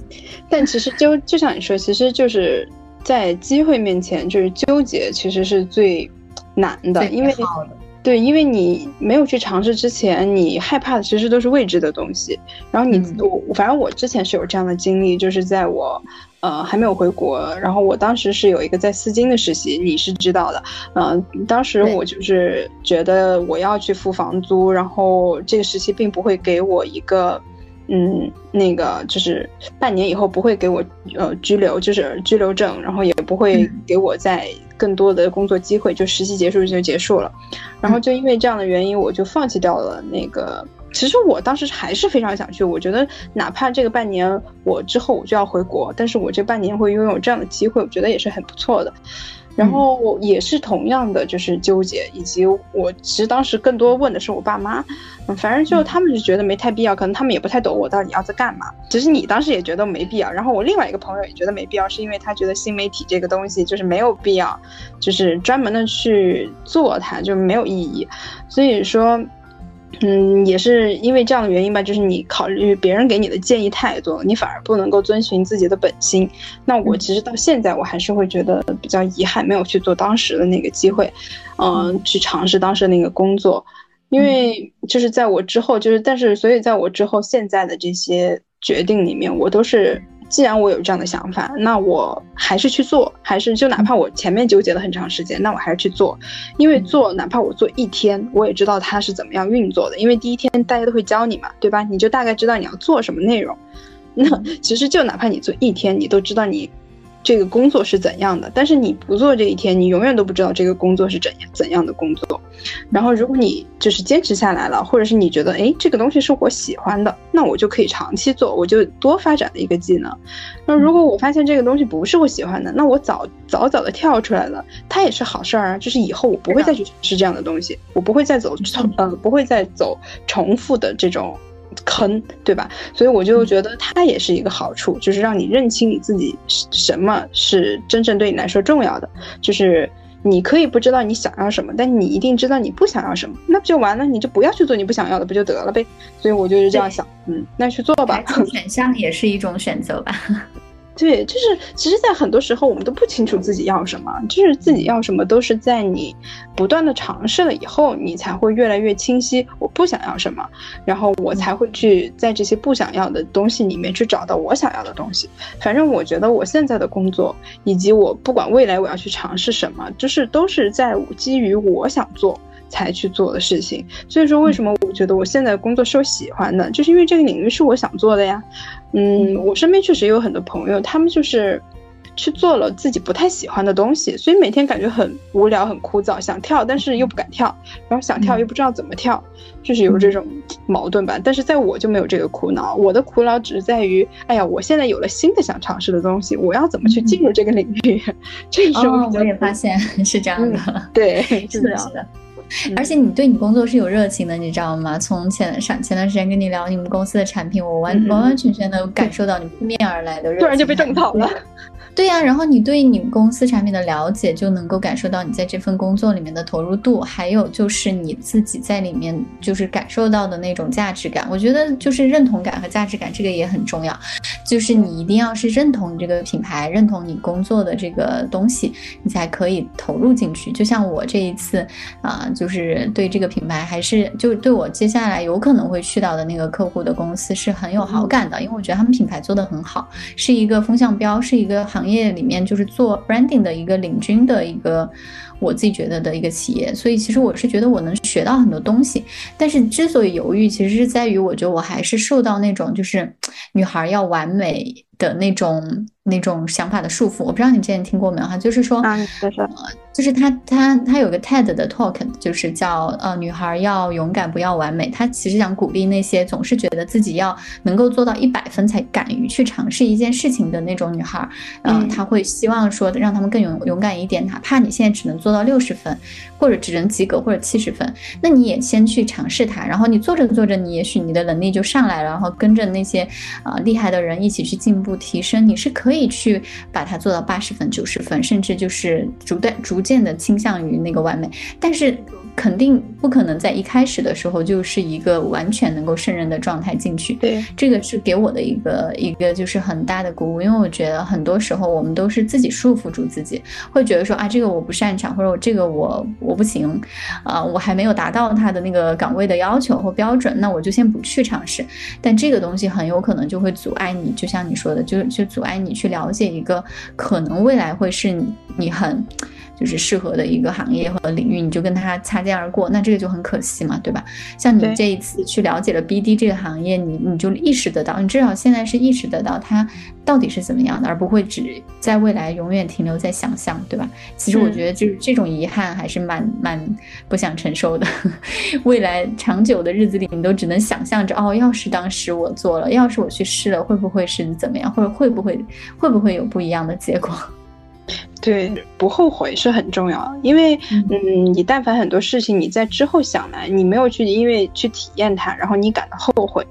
但其实就就像你说，其实就是。在机会面前，就是纠结，其实是最难的，因为对，因为你没有去尝试之前，你害怕的其实都是未知的东西。然后你我反正我之前是有这样的经历，就是在我呃还没有回国，然后我当时是有一个在丝巾的实习，你是知道的，嗯，当时我就是觉得我要去付房租，然后这个实习并不会给我一个。嗯，那个就是半年以后不会给我呃拘留，就是拘留证，然后也不会给我再更多的工作机会，就实习结束就结束了。然后就因为这样的原因，我就放弃掉了那个。其实我当时还是非常想去，我觉得哪怕这个半年我之后我就要回国，但是我这半年会拥有这样的机会，我觉得也是很不错的。然后也是同样的，就是纠结，以及我其实当时更多问的是我爸妈，嗯，反正就他们是觉得没太必要，可能他们也不太懂我到底要在干嘛。其实你当时也觉得没必要，然后我另外一个朋友也觉得没必要，是因为他觉得新媒体这个东西就是没有必要，就是专门的去做它就没有意义，所以说。嗯，也是因为这样的原因吧，就是你考虑别人给你的建议太多，你反而不能够遵循自己的本心。那我其实到现在我还是会觉得比较遗憾，没有去做当时的那个机会，嗯，去尝试当时那个工作，因为就是在我之后，就是但是所以在我之后现在的这些决定里面，我都是。既然我有这样的想法，那我还是去做，还是就哪怕我前面纠结了很长时间，那我还是去做，因为做哪怕我做一天，我也知道它是怎么样运作的，因为第一天大家都会教你嘛，对吧？你就大概知道你要做什么内容，那其实就哪怕你做一天，你都知道你。这个工作是怎样的？但是你不做这一天，你永远都不知道这个工作是怎样怎样的工作。然后，如果你就是坚持下来了，或者是你觉得，哎，这个东西是我喜欢的，那我就可以长期做，我就多发展的一个技能。那如果我发现这个东西不是我喜欢的，那我早早早的跳出来了，它也是好事儿啊。就是以后我不会再去尝试这样的东西，我不会再走重呃，不会再走重复的这种。坑，对吧？所以我就觉得它也是一个好处，就是让你认清你自己什么是真正对你来说重要的。就是你可以不知道你想要什么，但你一定知道你不想要什么，那不就完了？你就不要去做你不想要的，不就得了呗？所以我就是这样想，嗯，那去做吧。选项也是一种选择吧。对，就是其实，在很多时候，我们都不清楚自己要什么，就是自己要什么，都是在你不断的尝试了以后，你才会越来越清晰。我不想要什么，然后我才会去在这些不想要的东西里面去找到我想要的东西。反正我觉得我现在的工作，以及我不管未来我要去尝试什么，就是都是在基于我想做。才去做的事情，所以说为什么我觉得我现在工作是我喜欢的，就是因为这个领域是我想做的呀。嗯，我身边确实有很多朋友，他们就是去做了自己不太喜欢的东西，所以每天感觉很无聊、很枯燥，想跳但是又不敢跳，然后想跳又不知道怎么跳，就是有这种矛盾吧。但是在我就没有这个苦恼，我的苦恼只是在于，哎呀，我现在有了新的想尝试的东西，我要怎么去进入这个领域？这时候我也发现是这样的，对，是这样的。而且你对你工作是有热情的，你知道吗？从前上前段时间跟你聊你们公司的产品，我完完完全全的感受到你扑面而来的热情，突然就被种草了。对呀，然后你对你们公司产品的了解，就能够感受到你在这份工作里面的投入度，还有就是你自己在里面就是感受到的那种价值感。我觉得就是认同感和价值感，这个也很重要。就是你一定要是认同你这个品牌，认同你工作的这个东西，你才可以投入进去。就像我这一次啊，就是对这个品牌，还是就对我接下来有可能会去到的那个客户的公司是很有好感的，因为我觉得他们品牌做得很好，是一个风向标，是一个行。业里面就是做 branding 的一个领军的一个，我自己觉得的一个企业，所以其实我是觉得我能学到很多东西。但是之所以犹豫，其实是在于我觉得我还是受到那种就是女孩要完美的那种那种想法的束缚。我不知道你之前听过没有哈，就是说。就是他，他，他有个 TED 的 talk，就是叫呃，女孩要勇敢，不要完美。他其实想鼓励那些总是觉得自己要能够做到一百分才敢于去尝试一件事情的那种女孩。嗯，他会希望说让他们更勇勇敢一点，哪怕你现在只能做到六十分，或者只能及格或者七十分，那你也先去尝试它。然后你做着做着，你也许你的能力就上来了，然后跟着那些啊厉害的人一起去进步提升，你是可以去把它做到八十分、九十分，甚至就是逐渐逐。渐的倾向于那个完美，但是肯定不可能在一开始的时候就是一个完全能够胜任的状态进去。对，这个是给我的一个一个就是很大的鼓舞，因为我觉得很多时候我们都是自己束缚住自己，会觉得说啊这个我不擅长，或者我这个我我不行，啊我还没有达到他的那个岗位的要求或标准，那我就先不去尝试。但这个东西很有可能就会阻碍你，就像你说的，就就阻碍你去了解一个可能未来会是你很。就是适合的一个行业和领域，你就跟他擦肩而过，那这个就很可惜嘛，对吧？像你这一次去了解了 BD 这个行业，你你就意识得到，你至少现在是意识得到它到底是怎么样的，而不会只在未来永远停留在想象，对吧？其实我觉得就是这种遗憾还是蛮蛮不想承受的。未来长久的日子里，你都只能想象着，哦，要是当时我做了，要是我去试了，会不会是怎么样，或者会不会会不会有不一样的结果？对，不后悔是很重要，因为，嗯，你但凡很多事情你在之后想来，你没有去因为去体验它，然后你感到后悔，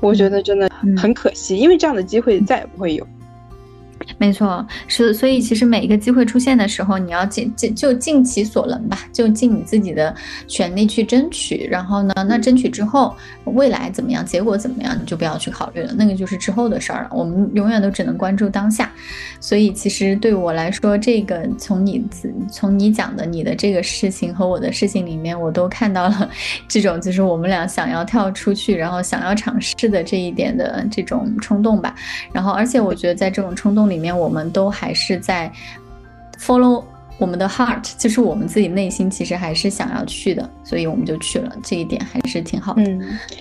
我觉得真的很可惜，因为这样的机会再也不会有。没错，是所以其实每一个机会出现的时候，你要尽尽就尽其所能吧，就尽你自己的全力去争取。然后呢，那争取之后，未来怎么样，结果怎么样，你就不要去考虑了，那个就是之后的事儿了。我们永远都只能关注当下。所以其实对我来说，这个从你从你讲的你的这个事情和我的事情里面，我都看到了这种就是我们俩想要跳出去，然后想要尝试的这一点的这种冲动吧。然后而且我觉得在这种冲动。里面我们都还是在 follow 我们的 heart，就是我们自己内心其实还是想要去的，所以我们就去了，这一点还是挺好的，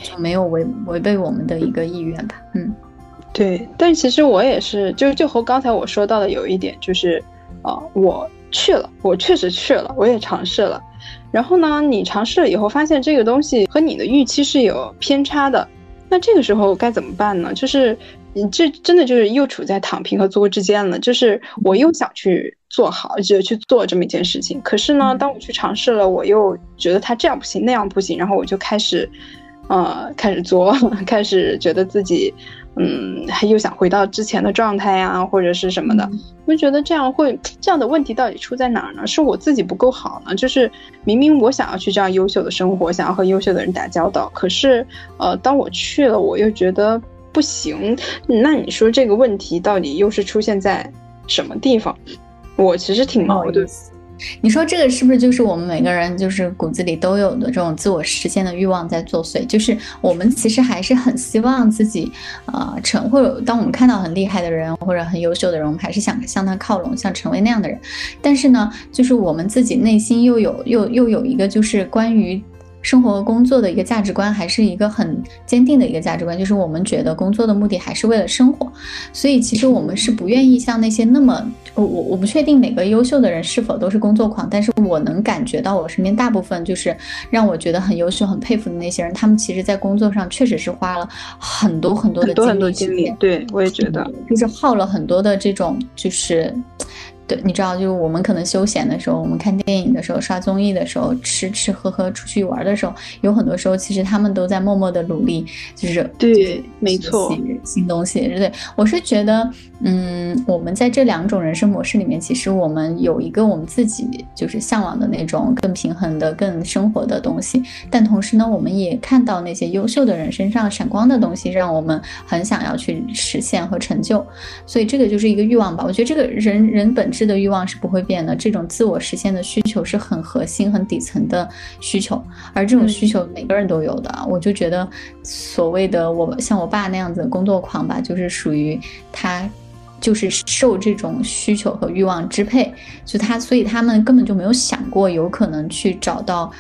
就没有违违背我们的一个意愿吧。嗯，对，但其实我也是，就就和刚才我说到的有一点，就是啊，我去了，我确实去了，我也尝试了，然后呢，你尝试了以后发现这个东西和你的预期是有偏差的，那这个时候该怎么办呢？就是。你这真的就是又处在躺平和作之间了。就是我又想去做好，就去做这么一件事情。可是呢，当我去尝试了，我又觉得他这样不行，那样不行，然后我就开始，呃，开始作，开始觉得自己，嗯，又想回到之前的状态呀，或者是什么的。我就觉得这样会这样的问题到底出在哪儿呢？是我自己不够好呢？就是明明我想要去这样优秀的生活，想要和优秀的人打交道，可是呃，当我去了，我又觉得不行。那你说这个问题到底又是出现在什么地方？我其实挺矛盾。你说这个是不是就是我们每个人就是骨子里都有的这种自我实现的欲望在作祟？就是我们其实还是很希望自己，呃，成或者当我们看到很厉害的人或者很优秀的人，我们还是想向他靠拢，想成为那样的人。但是呢，就是我们自己内心又有又又有一个就是关于。生活和工作的一个价值观，还是一个很坚定的一个价值观，就是我们觉得工作的目的还是为了生活，所以其实我们是不愿意像那些那么我我我不确定每个优秀的人是否都是工作狂，但是我能感觉到我身边大部分就是让我觉得很优秀、很佩服的那些人，他们其实在工作上确实是花了很多很多的精力，精力，对我也觉得，就是耗了很多的这种就是。对，你知道，就是我们可能休闲的时候，我们看电影的时候，刷综艺的时候，吃吃喝喝，出去玩的时候，有很多时候，其实他们都在默默的努力，就是对，没错，新东西。对，我是觉得，嗯，我们在这两种人生模式里面，其实我们有一个我们自己就是向往的那种更平衡的、更生活的东西，但同时呢，我们也看到那些优秀的人身上闪光的东西，让我们很想要去实现和成就。所以这个就是一个欲望吧。我觉得这个人人本质。的欲望是不会变的，这种自我实现的需求是很核心、很底层的需求，而这种需求每个人都有的。我就觉得，所谓的我像我爸那样子的工作狂吧，就是属于他，就是受这种需求和欲望支配，就他，所以他们根本就没有想过有可能去找到。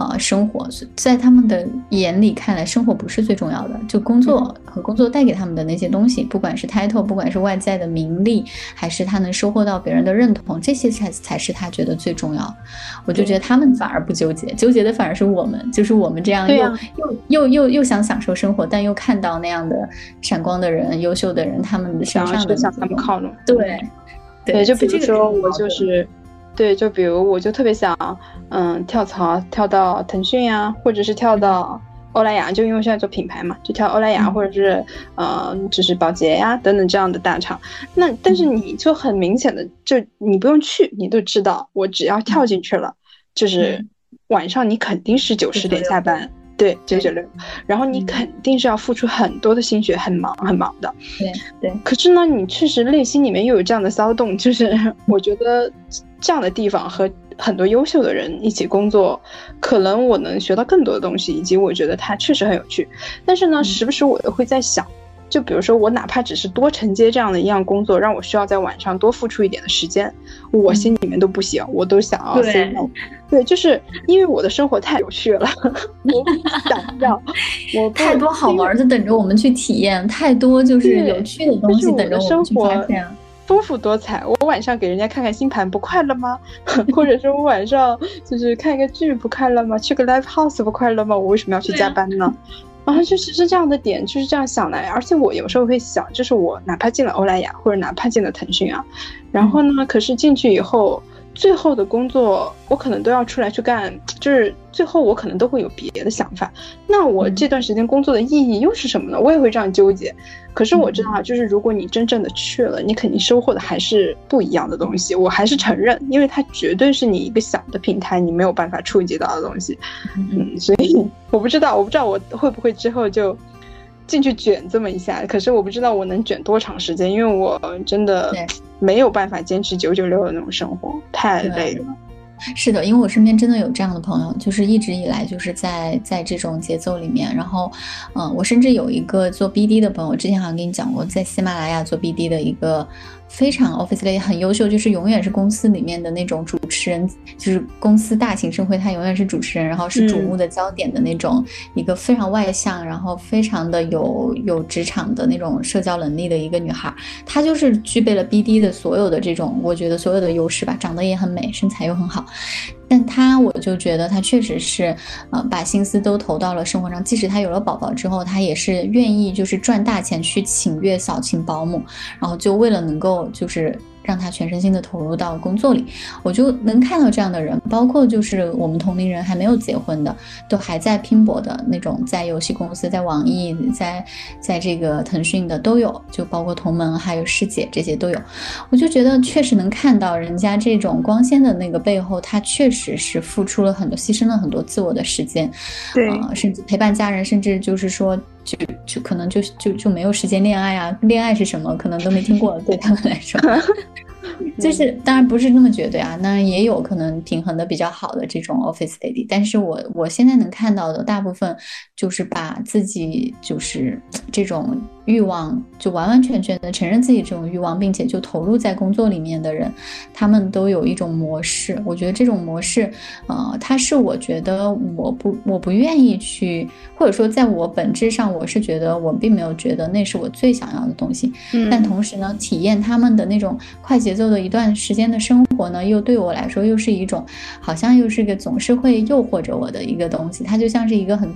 呃，生活在他们的眼里看来，生活不是最重要的，就工作和工作带给他们的那些东西，不管是 title，不管是外在的名利，还是他能收获到别人的认同，这些才才是他觉得最重要。我就觉得他们反而不纠结，纠结的反而是我们，就是我们这样又又又又又想享受生活，但又看到那样的闪光的人、优秀的人，他们身上的向他们靠拢。对对，就比如说我就是。对，就比如我就特别想，嗯，跳槽跳到腾讯呀，或者是跳到欧莱雅，就因为现在做品牌嘛，就跳欧莱雅，或者是呃，就是宝洁呀等等这样的大厂。那但是你就很明显的，就你不用去，你都知道，我只要跳进去了，就是晚上你肯定是九十点下班。对九九六，然后你肯定是要付出很多的心血，很忙很忙的。对对。可是呢，你确实内心里面又有这样的骚动，就是 我觉得这样的地方和很多优秀的人一起工作，可能我能学到更多的东西，以及我觉得它确实很有趣。但是呢，时不时我又会在想。就比如说，我哪怕只是多承接这样的一样工作，让我需要在晚上多付出一点的时间，我心里面都不行，我都想要 say no。对，就是因为我的生活太有趣了，我想要，我 太多好玩的等着我们去体验，太多就是有趣的东西等着我们去发现。丰富多彩，我晚上给人家看看星盘不快乐吗？或者说我晚上就是看一个剧不快乐吗？去个 live house 不快乐吗？我为什么要去加班呢？然后就是是这样的点，就是这样想来，而且我有时候会想，就是我哪怕进了欧莱雅，或者哪怕进了腾讯啊，然后呢，可是进去以后。最后的工作，我可能都要出来去干，就是最后我可能都会有别的想法。那我这段时间工作的意义又是什么呢？我也会这样纠结。可是我知道啊，就是如果你真正的去了，你肯定收获的还是不一样的东西。我还是承认，因为它绝对是你一个小的平台，你没有办法触及到的东西。嗯，所以我不知道，我不知道我会不会之后就。进去卷这么一下，可是我不知道我能卷多长时间，因为我真的没有办法坚持九九六的那种生活，太累了。是的，因为我身边真的有这样的朋友，就是一直以来就是在在这种节奏里面。然后，嗯，我甚至有一个做 BD 的朋友，之前好像跟你讲过，在喜马拉雅做 BD 的一个。非常 office 类很优秀，就是永远是公司里面的那种主持人，就是公司大型盛会，他永远是主持人，然后是瞩目的焦点的那种，一个非常外向，然后非常的有有职场的那种社交能力的一个女孩，她就是具备了 BD 的所有的这种，我觉得所有的优势吧，长得也很美，身材又很好。但他，我就觉得他确实是，呃，把心思都投到了生活上。即使他有了宝宝之后，他也是愿意就是赚大钱去请月嫂、请保姆，然后就为了能够就是。让他全身心的投入到工作里。我就能看到这样的人，包括就是我们同龄人还没有结婚的，都还在拼搏的那种，在游戏公司、在网易、在在这个腾讯的都有，就包括同门还有师姐这些都有。我就觉得确实能看到人家这种光鲜的那个背后，他确实是付出了很多，牺牲了很多自我的时间，对，甚至陪伴家人，甚至就是说。就就可能就就就没有时间恋爱啊？恋爱是什么？可能都没听过，对他们来说，就是当然不是那么绝对啊。当然也有可能平衡的比较好的这种 office lady，但是我我现在能看到的大部分就是把自己就是这种。欲望就完完全全的承认自己这种欲望，并且就投入在工作里面的人，他们都有一种模式。我觉得这种模式，呃，它是我觉得我不我不愿意去，或者说在我本质上，我是觉得我并没有觉得那是我最想要的东西。但同时呢，体验他们的那种快捷节奏的一段时间的生活呢，又对我来说又是一种好像又是个总是会诱惑着我的一个东西。它就像是一个很，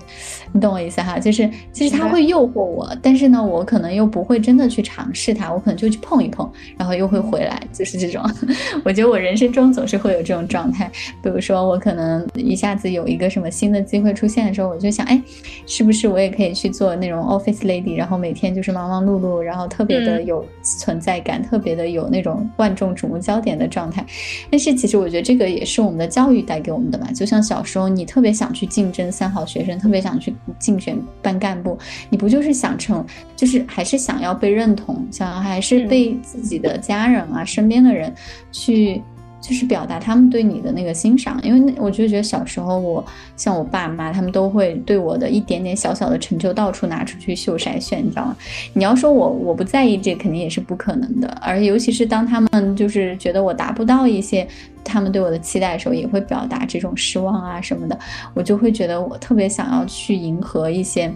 你懂我意思哈？就是其实它会诱惑我，但是呢，我。可能又不会真的去尝试它，我可能就去碰一碰，然后又会回来，就是这种。我觉得我人生中总是会有这种状态。比如说，我可能一下子有一个什么新的机会出现的时候，我就想，哎，是不是我也可以去做那种 office lady，然后每天就是忙忙碌碌，然后特别的有存在感，特别的有那种万众瞩目焦点的状态。但是其实我觉得这个也是我们的教育带给我们的吧。就像小时候你特别想去竞争三好学生，特别想去竞选班干部，你不就是想成？就是还是想要被认同，想要还是被自己的家人啊、身边的人去，就是表达他们对你的那个欣赏。因为我就觉得小时候，我像我爸妈，他们都会对我的一点点小小的成就到处拿出去秀筛炫，你知道吗？你要说我我不在意这，肯定也是不可能的。而尤其是当他们就是觉得我达不到一些他们对我的期待的时候，也会表达这种失望啊什么的。我就会觉得我特别想要去迎合一些。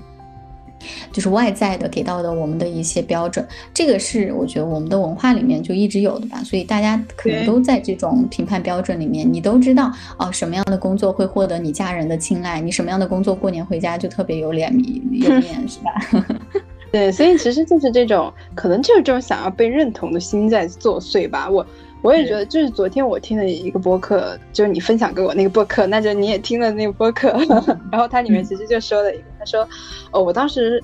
就是外在的给到的我们的一些标准，这个是我觉得我们的文化里面就一直有的吧，所以大家可能都在这种评判标准里面，你都知道哦，什么样的工作会获得你家人的青睐，你什么样的工作过年回家就特别有脸有面，是吧？对，所以其实就是这种，可能就是这种想要被认同的心在作祟吧，我。我也觉得，就是昨天我听了一个播客，就是你分享给我那个播客，那就你也听了那个播客，然后它里面其实就说了一个，他说，哦，我当时，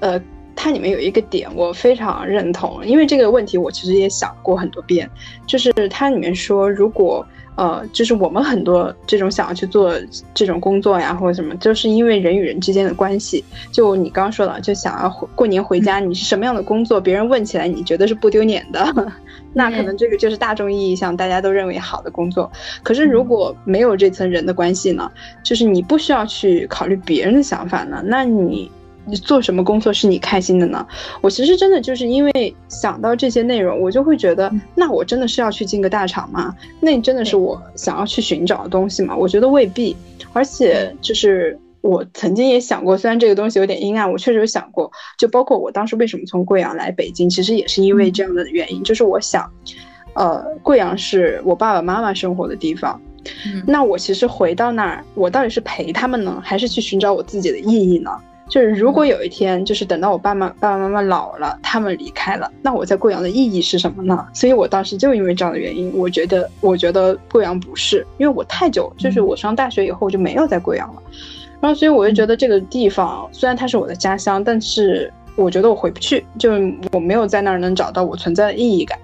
呃，它里面有一个点我非常认同，因为这个问题我其实也想过很多遍，就是它里面说，如果。呃，就是我们很多这种想要去做这种工作呀，或者什么，就是因为人与人之间的关系。就你刚刚说的，就想要过年回家，你是什么样的工作，别人问起来你觉得是不丢脸的，那可能这个就是大众意义上大家都认为好的工作。可是如果没有这层人的关系呢，就是你不需要去考虑别人的想法呢，那你。你做什么工作是你开心的呢？我其实真的就是因为想到这些内容，我就会觉得，那我真的是要去进个大厂吗？那真的是我想要去寻找的东西吗？我觉得未必。而且就是我曾经也想过，虽然这个东西有点阴暗，我确实有想过。就包括我当时为什么从贵阳来北京，其实也是因为这样的原因，就是我想，呃，贵阳是我爸爸妈妈生活的地方，那我其实回到那儿，我到底是陪他们呢，还是去寻找我自己的意义呢？就是如果有一天，就是等到我爸妈爸爸妈妈老了，他们离开了，那我在贵阳的意义是什么呢？所以我当时就因为这样的原因，我觉得我觉得贵阳不是，因为我太久，就是我上大学以后就没有在贵阳了，然后所以我就觉得这个地方虽然它是我的家乡，但是我觉得我回不去，就我没有在那儿能找到我存在的意义感，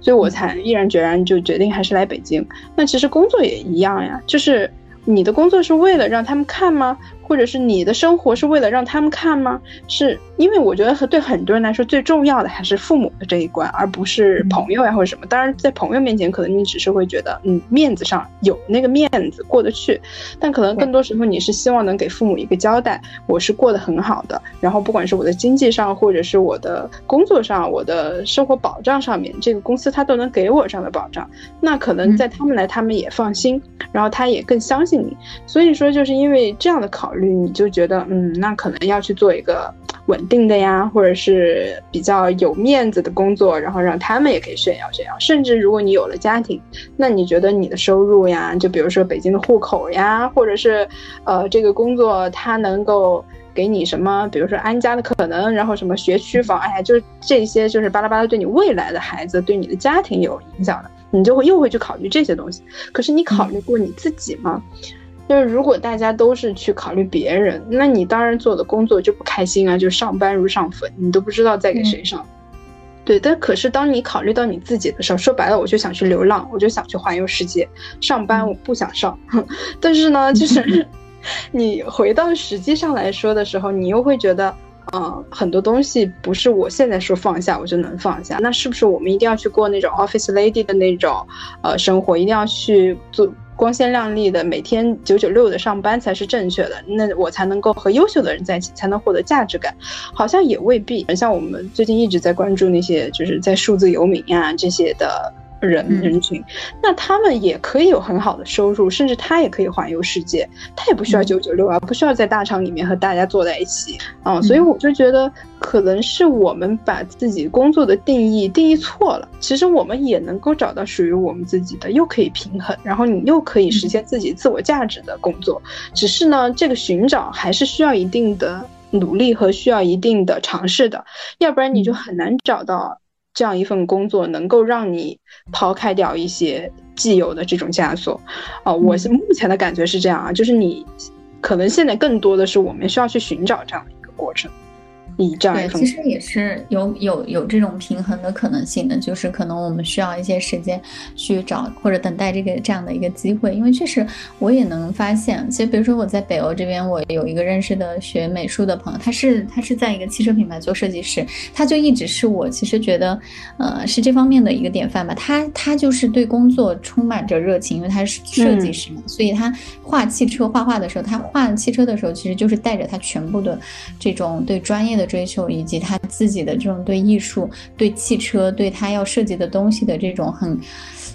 所以我才毅然决然就决定还是来北京。那其实工作也一样呀，就是你的工作是为了让他们看吗？或者是你的生活是为了让他们看吗？是因为我觉得对很多人来说最重要的还是父母的这一关，而不是朋友呀或者什么。当然，在朋友面前，可能你只是会觉得，嗯，面子上有那个面子过得去，但可能更多时候你是希望能给父母一个交代，我是过得很好的。然后，不管是我的经济上，或者是我的工作上，我的生活保障上面，这个公司它都能给我这样的保障，那可能在他们来，他们也放心，然后他也更相信你。所以说，就是因为这样的考。你就觉得，嗯，那可能要去做一个稳定的呀，或者是比较有面子的工作，然后让他们也可以炫耀炫耀。甚至如果你有了家庭，那你觉得你的收入呀，就比如说北京的户口呀，或者是，呃，这个工作它能够给你什么，比如说安家的可能，然后什么学区房，哎呀，就是这些就是巴拉巴拉，对你未来的孩子，对你的家庭有影响的，你就会又会去考虑这些东西。可是你考虑过你自己吗？就是如果大家都是去考虑别人，那你当然做的工作就不开心啊，就上班如上坟，你都不知道在给谁上。对，但可是当你考虑到你自己的时候，说白了，我就想去流浪，我就想去环游世界。上班我不想上，但是呢，就是 你回到实际上来说的时候，你又会觉得，嗯，很多东西不是我现在说放下我就能放下。那是不是我们一定要去过那种 office lady 的那种呃生活，一定要去做？光鲜亮丽的每天九九六的上班才是正确的，那我才能够和优秀的人在一起，才能获得价值感，好像也未必。像我们最近一直在关注那些就是在数字游民啊这些的。人人群，那他们也可以有很好的收入，甚至他也可以环游世界，他也不需要九九六啊，不需要在大厂里面和大家坐在一起啊。所以我就觉得，可能是我们把自己工作的定义定义错了。其实我们也能够找到属于我们自己的，又可以平衡，然后你又可以实现自己自我价值的工作。只是呢，这个寻找还是需要一定的努力和需要一定的尝试的，要不然你就很难找到。这样一份工作能够让你抛开掉一些既有的这种枷锁，啊，我是目前的感觉是这样啊，就是你可能现在更多的是我们需要去寻找这样的一个过程。对，其实也是有有有这种平衡的可能性的，就是可能我们需要一些时间去找或者等待这个这样的一个机会，因为确实我也能发现，其实比如说我在北欧这边，我有一个认识的学美术的朋友，他是他是在一个汽车品牌做设计师，他就一直是我其实觉得呃是这方面的一个典范吧，他他就是对工作充满着热情，因为他是设计师嘛，所以他画汽车画画的时候，他画汽车的时候其实就是带着他全部的这种对专业的。追求以及他自己的这种对艺术、对汽车、对他要设计的东西的这种很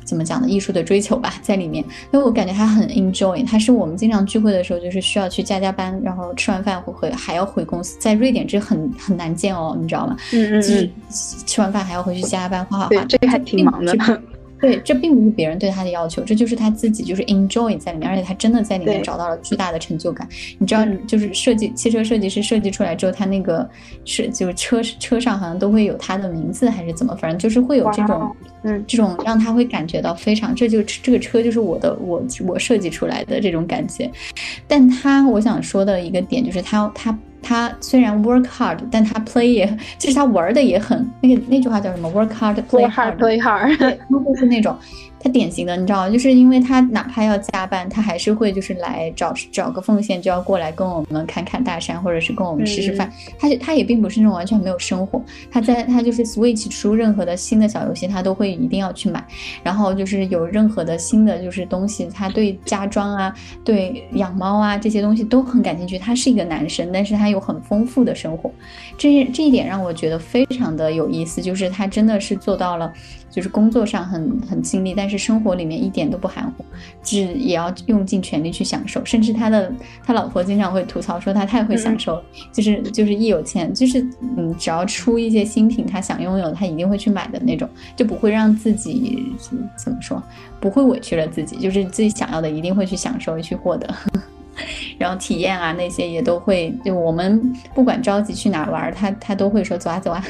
怎么讲呢？艺术的追求吧，在里面。因为我感觉他很 enjoy。他是我们经常聚会的时候，就是需要去加加班，然后吃完饭会回还要回公司。在瑞典这很很难见哦，你知道吗？嗯嗯。就是吃完饭还要回去加加班画画画，这个还挺忙的。对，这并不是别人对他的要求，这就是他自己就是 enjoy 在里面，而且他真的在里面找到了巨大的成就感。你知道，就是设计汽车设计师设计出来之后，他那个是就是车车上好像都会有他的名字还是怎么，反正就是会有这种嗯这种让他会感觉到非常，这就这个车就是我的我我设计出来的这种感觉。但他我想说的一个点就是他他。他虽然 work hard，但他 play 也，就是他玩的也很那个那句话叫什么？work hard，play hard，play hard，对，就是那种。他典型的，你知道，就是因为他哪怕要加班，他还是会就是来找找个奉献，就要过来跟我们侃侃大山，或者是跟我们吃吃饭。他他也并不是那种完全没有生活，他在他就是 Switch 出任何的新的小游戏，他都会一定要去买。然后就是有任何的新的就是东西，他对家装啊、对养猫啊这些东西都很感兴趣。他是一个男生，但是他有很丰富的生活，这这一点让我觉得非常的有意思，就是他真的是做到了。就是工作上很很尽力，但是生活里面一点都不含糊，只也要用尽全力去享受。甚至他的他老婆经常会吐槽说他太会享受，就是就是一有钱，就是嗯，只要出一些新品，他想拥有，他一定会去买的那种，就不会让自己怎么说，不会委屈了自己，就是自己想要的一定会去享受去获得，然后体验啊那些也都会。就我们不管着急去哪玩，他他都会说走啊走啊。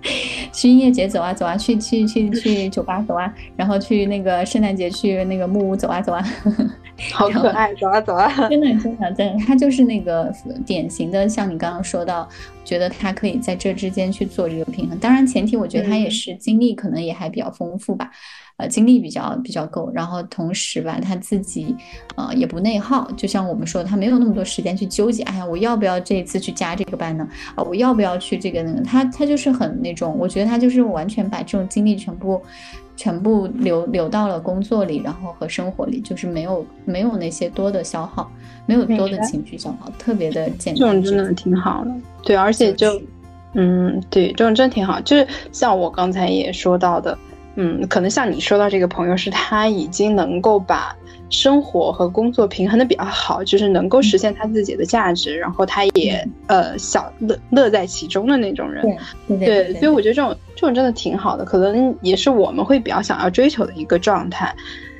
去音乐节走啊走啊，去去去去酒吧走啊，然后去那个圣诞节去那个木屋走啊走啊，好可爱，走啊走啊，真的真的真的，他就是那个典型的，像你刚刚说到，觉得他可以在这之间去做这个平衡。当然前提，我觉得他也是经历可能也还比较丰富吧。呃，精力比较比较够，然后同时吧，他自己，呃，也不内耗。就像我们说，他没有那么多时间去纠结，哎呀，我要不要这一次去加这个班呢？啊，我要不要去这个那个？他他就是很那种，我觉得他就是完全把这种精力全部全部留留到了工作里，然后和生活里，就是没有没有那些多的消耗，没有多的情绪消耗，特别的简单。这种真的挺好的，对，而且就，嗯，对，这种真挺好。就是像我刚才也说到的。嗯，可能像你说到这个朋友，是他已经能够把生活和工作平衡的比较好，就是能够实现他自己的价值，然后他也呃小乐乐在其中的那种人。对，所以我觉得这种这种真的挺好的，可能也是我们会比较想要追求的一个状态。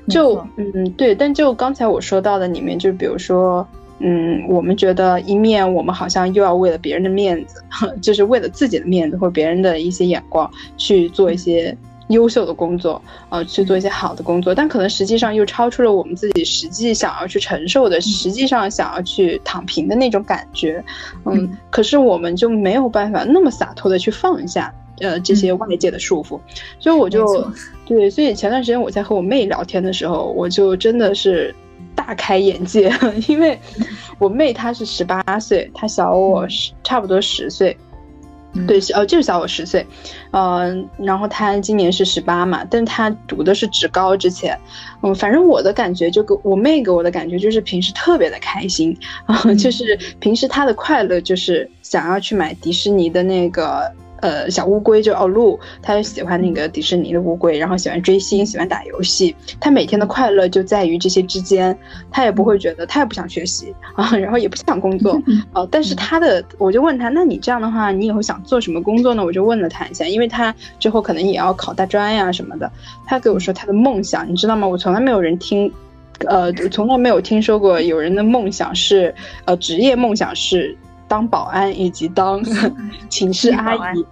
就嗯对，但就刚才我说到的里面，就比如说嗯，我们觉得一面我们好像又要为了别人的面子，就是为了自己的面子或别人的一些眼光去做一些优秀的工作，呃，去做一些好的工作，但可能实际上又超出了我们自己实际想要去承受的，实际上想要去躺平的那种感觉，嗯，可是我们就没有办法那么洒脱的去放下，呃，这些外界的束缚，所以我就对，所以前段时间我在和我妹聊天的时候，我就真的是。大开眼界，因为我妹她是十八岁，她小我十差不多十岁，对，呃，就是小我十岁，嗯，然后他今年是十八嘛，但是她读的是职高，之前，嗯，反正我的感觉就给我妹给我的感觉就是平时特别的开心啊，就是平时她的快乐就是想要去买迪士尼的那个。呃，小乌龟就奥露，他喜欢那个迪士尼的乌龟，然后喜欢追星，喜欢打游戏。他每天的快乐就在于这些之间，他也不会觉得，他也不想学习 啊，然后也不想工作啊。但是他的，我就问他，那你这样的话，你以后想做什么工作呢？我就问了他一下，因为他之后可能也要考大专呀什么的。他给我说他的梦想，你知道吗？我从来没有人听，呃，从来没有听说过有人的梦想是，呃，职业梦想是。当保安以及当 寝室阿姨，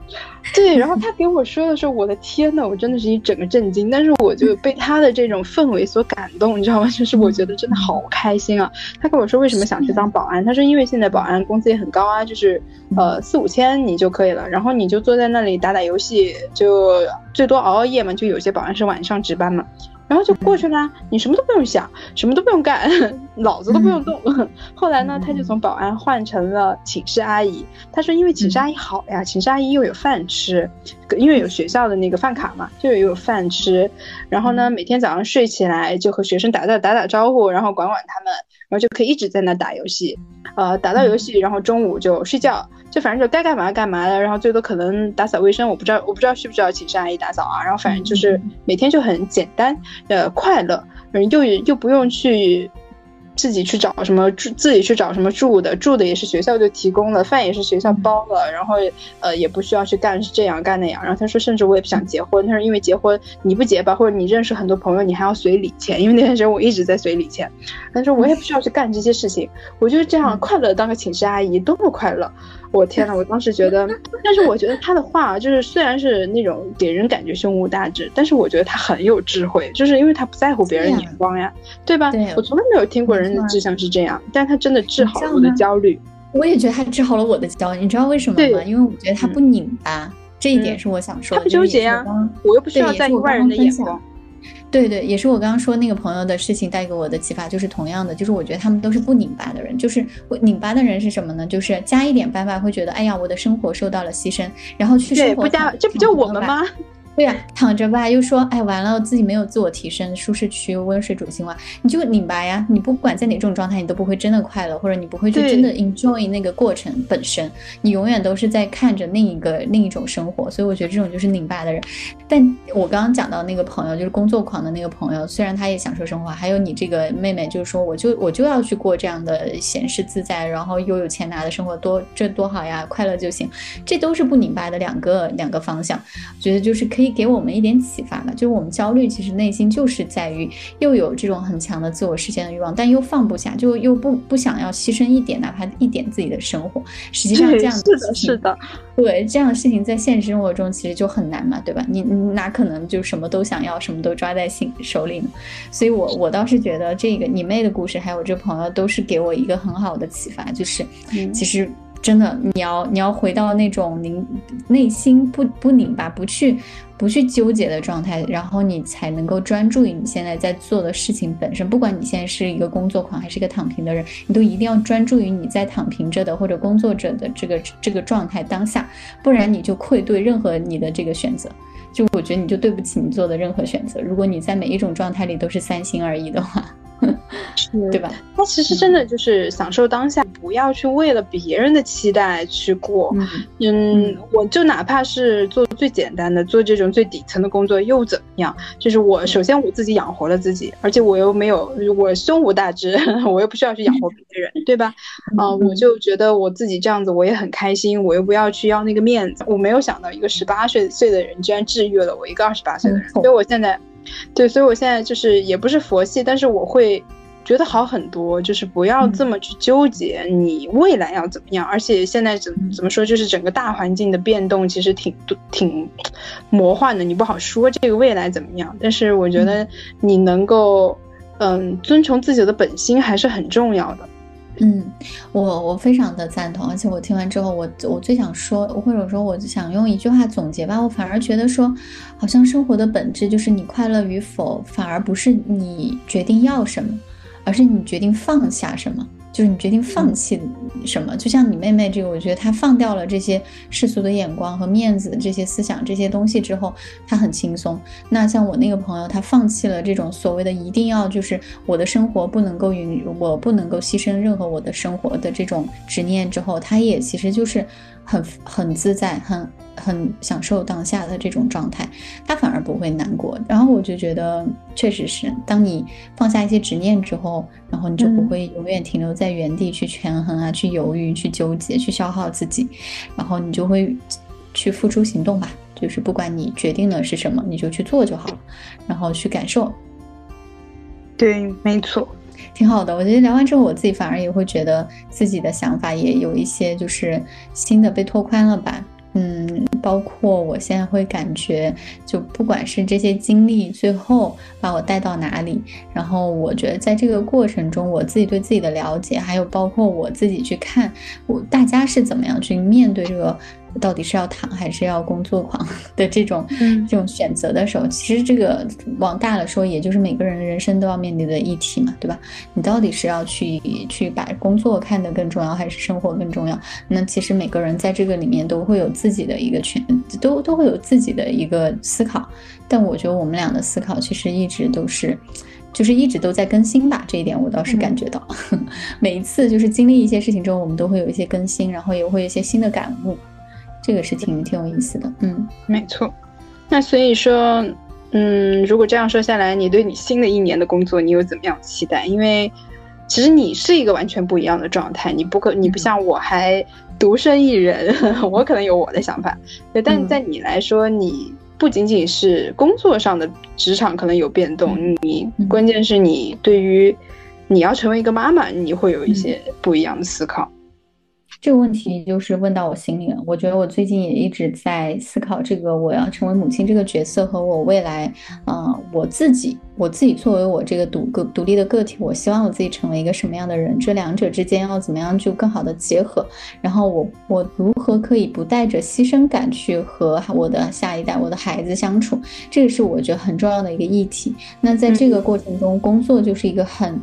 对，然后他给我说的时候，我的天呐，我真的是一整个震惊。但是我就被他的这种氛围所感动，你知道吗？就是我觉得真的好开心啊。他跟我说为什么想去当保安，他说因为现在保安工资也很高啊，就是呃四五千你就可以了，然后你就坐在那里打打游戏，就最多熬熬夜嘛，就有些保安是晚上值班嘛。然后就过去啦，你什么都不用想，什么都不用干，脑子都不用动。后来呢，他就从保安换成了寝室阿姨。他说，因为寝室阿姨好呀，寝室阿姨又有饭吃，因为有学校的那个饭卡嘛，就有饭吃。然后呢，每天早上睡起来就和学生打打打打招呼，然后管管他们，然后就可以一直在那打游戏，呃，打到游戏，然后中午就睡觉。就反正就该干嘛干嘛的，然后最多可能打扫卫生，我不知道我不知道需不需要寝室阿姨打扫啊。然后反正就是每天就很简单，呃，快乐，嗯，又又不用去。自己去找什么住，自己去找什么住的，住的也是学校就提供的，饭也是学校包了，然后呃也不需要去干是这样干那样。然后他说，甚至我也不想结婚。他说，因为结婚你不结吧，或者你认识很多朋友，你还要随礼钱，因为那段时间我一直在随礼钱。他说我也不需要去干这些事情，我就是这样快乐当个寝室阿姨，多么快乐！我天呐，我当时觉得，但是我觉得他的话就是虽然是那种给人感觉胸无大志，但是我觉得他很有智慧，就是因为他不在乎别人眼光呀，对吧？对我从来没有听过人的志向是这样，但他真的治好了我的焦虑。我也觉得他治好了我的焦虑，你知道为什么吗？因为我觉得他不拧巴，这一点是我想说的。他不纠结呀，我又不需要在意外人的眼光。对对，也是我刚刚说那个朋友的事情带给我的启发，就是同样的，就是我觉得他们都是不拧巴的人。就是拧巴的人是什么呢？就是加一点班吧，会觉得哎呀，我的生活受到了牺牲，然后去生活不加，这不就我们吗？对呀，躺着吧，又说，哎，完了，自己没有自我提升，舒适区，温水煮青蛙，你就拧巴呀。你不管在哪种状态，你都不会真的快乐，或者你不会去真的 enjoy 那个过程本身，你永远都是在看着另一个另一种生活。所以我觉得这种就是拧巴的人。但我刚刚讲到那个朋友，就是工作狂的那个朋友，虽然他也享受生活，还有你这个妹妹，就是说，我就我就要去过这样的闲适自在，然后又有钱拿的生活，多这多好呀，快乐就行。这都是不拧巴的两个两个方向，觉得就是可以。给我们一点启发吧，就是我们焦虑，其实内心就是在于又有这种很强的自我实现的欲望，但又放不下，就又不不想要牺牲一点，哪怕一点自己的生活。实际上这样是的，是的，对这样的事情在现实生活中其实就很难嘛，对吧？你你哪可能就什么都想要，什么都抓在心手里呢？所以我我倒是觉得这个你妹的故事，还有我这朋友，都是给我一个很好的启发，就是其实。真的，你要你要回到那种拧内心不不拧巴、不去不去纠结的状态，然后你才能够专注于你现在在做的事情本身。不管你现在是一个工作狂还是一个躺平的人，你都一定要专注于你在躺平着的或者工作者的这个这个状态当下，不然你就愧对任何你的这个选择。就我觉得你就对不起你做的任何选择。如果你在每一种状态里都是三心二意的话。对吧？他其实真的就是享受当下，不要去为了别人的期待去过。嗯，我就哪怕是做最简单的，做这种最底层的工作又怎么样？就是我首先我自己养活了自己，而且我又没有我胸无大志，我又不需要去养活别人，对吧？啊，我就觉得我自己这样子我也很开心，我又不要去要那个面子。我没有想到一个十八岁岁的人居然制约了我一个二十八岁的人，所以我现在。对，所以我现在就是也不是佛系，但是我会觉得好很多，就是不要这么去纠结你未来要怎么样。而且现在怎怎么说，就是整个大环境的变动其实挺挺魔幻的，你不好说这个未来怎么样。但是我觉得你能够嗯遵从自己的本心还是很重要的。嗯，我我非常的赞同，而且我听完之后，我我最想说，或者说我想用一句话总结吧，我反而觉得说，好像生活的本质就是你快乐与否，反而不是你决定要什么，而是你决定放下什么。就是你决定放弃什么，就像你妹妹这个，我觉得她放掉了这些世俗的眼光和面子这些思想这些东西之后，她很轻松。那像我那个朋友，她放弃了这种所谓的一定要就是我的生活不能够允我不能够牺牲任何我的生活的这种执念之后，她也其实就是很很自在很。很享受当下的这种状态，他反而不会难过。然后我就觉得，确实是，当你放下一些执念之后，然后你就不会永远停留在原地去权衡啊，去犹豫、去纠结、去消耗自己。然后你就会去付出行动吧，就是不管你决定的是什么，你就去做就好了，然后去感受。对，没错，挺好的。我觉得聊完之后，我自己反而也会觉得自己的想法也有一些就是新的被拓宽了吧。嗯，包括我现在会感觉，就不管是这些经历最后把我带到哪里，然后我觉得在这个过程中，我自己对自己的了解，还有包括我自己去看我大家是怎么样去面对这个。到底是要躺还是要工作狂 的这种这种选择的时候，其实这个往大了说，也就是每个人的人生都要面临的议题嘛，对吧？你到底是要去去把工作看得更重要，还是生活更重要？那其实每个人在这个里面都会有自己的一个权，都都会有自己的一个思考。但我觉得我们俩的思考其实一直都是，就是一直都在更新吧。这一点我倒是感觉到，每一次就是经历一些事情之后，我们都会有一些更新，然后也会有一些新的感悟。这个是挺挺有意思的，嗯，没错。那所以说，嗯，如果这样说下来，你对你新的一年的工作，你有怎么样期待？因为其实你是一个完全不一样的状态，你不可，你不像我还独身一人，我可能有我的想法。对，但在你来说，你不仅仅是工作上的职场可能有变动，你关键是你对于你要成为一个妈妈，你会有一些不一样的思考。这个问题就是问到我心里了。我觉得我最近也一直在思考这个我要成为母亲这个角色和我未来，嗯，我自己，我自己作为我这个独个独立的个体，我希望我自己成为一个什么样的人？这两者之间要怎么样就更好的结合？然后我我如何可以不带着牺牲感去和我的下一代、我的孩子相处？这个是我觉得很重要的一个议题。那在这个过程中，工作就是一个很。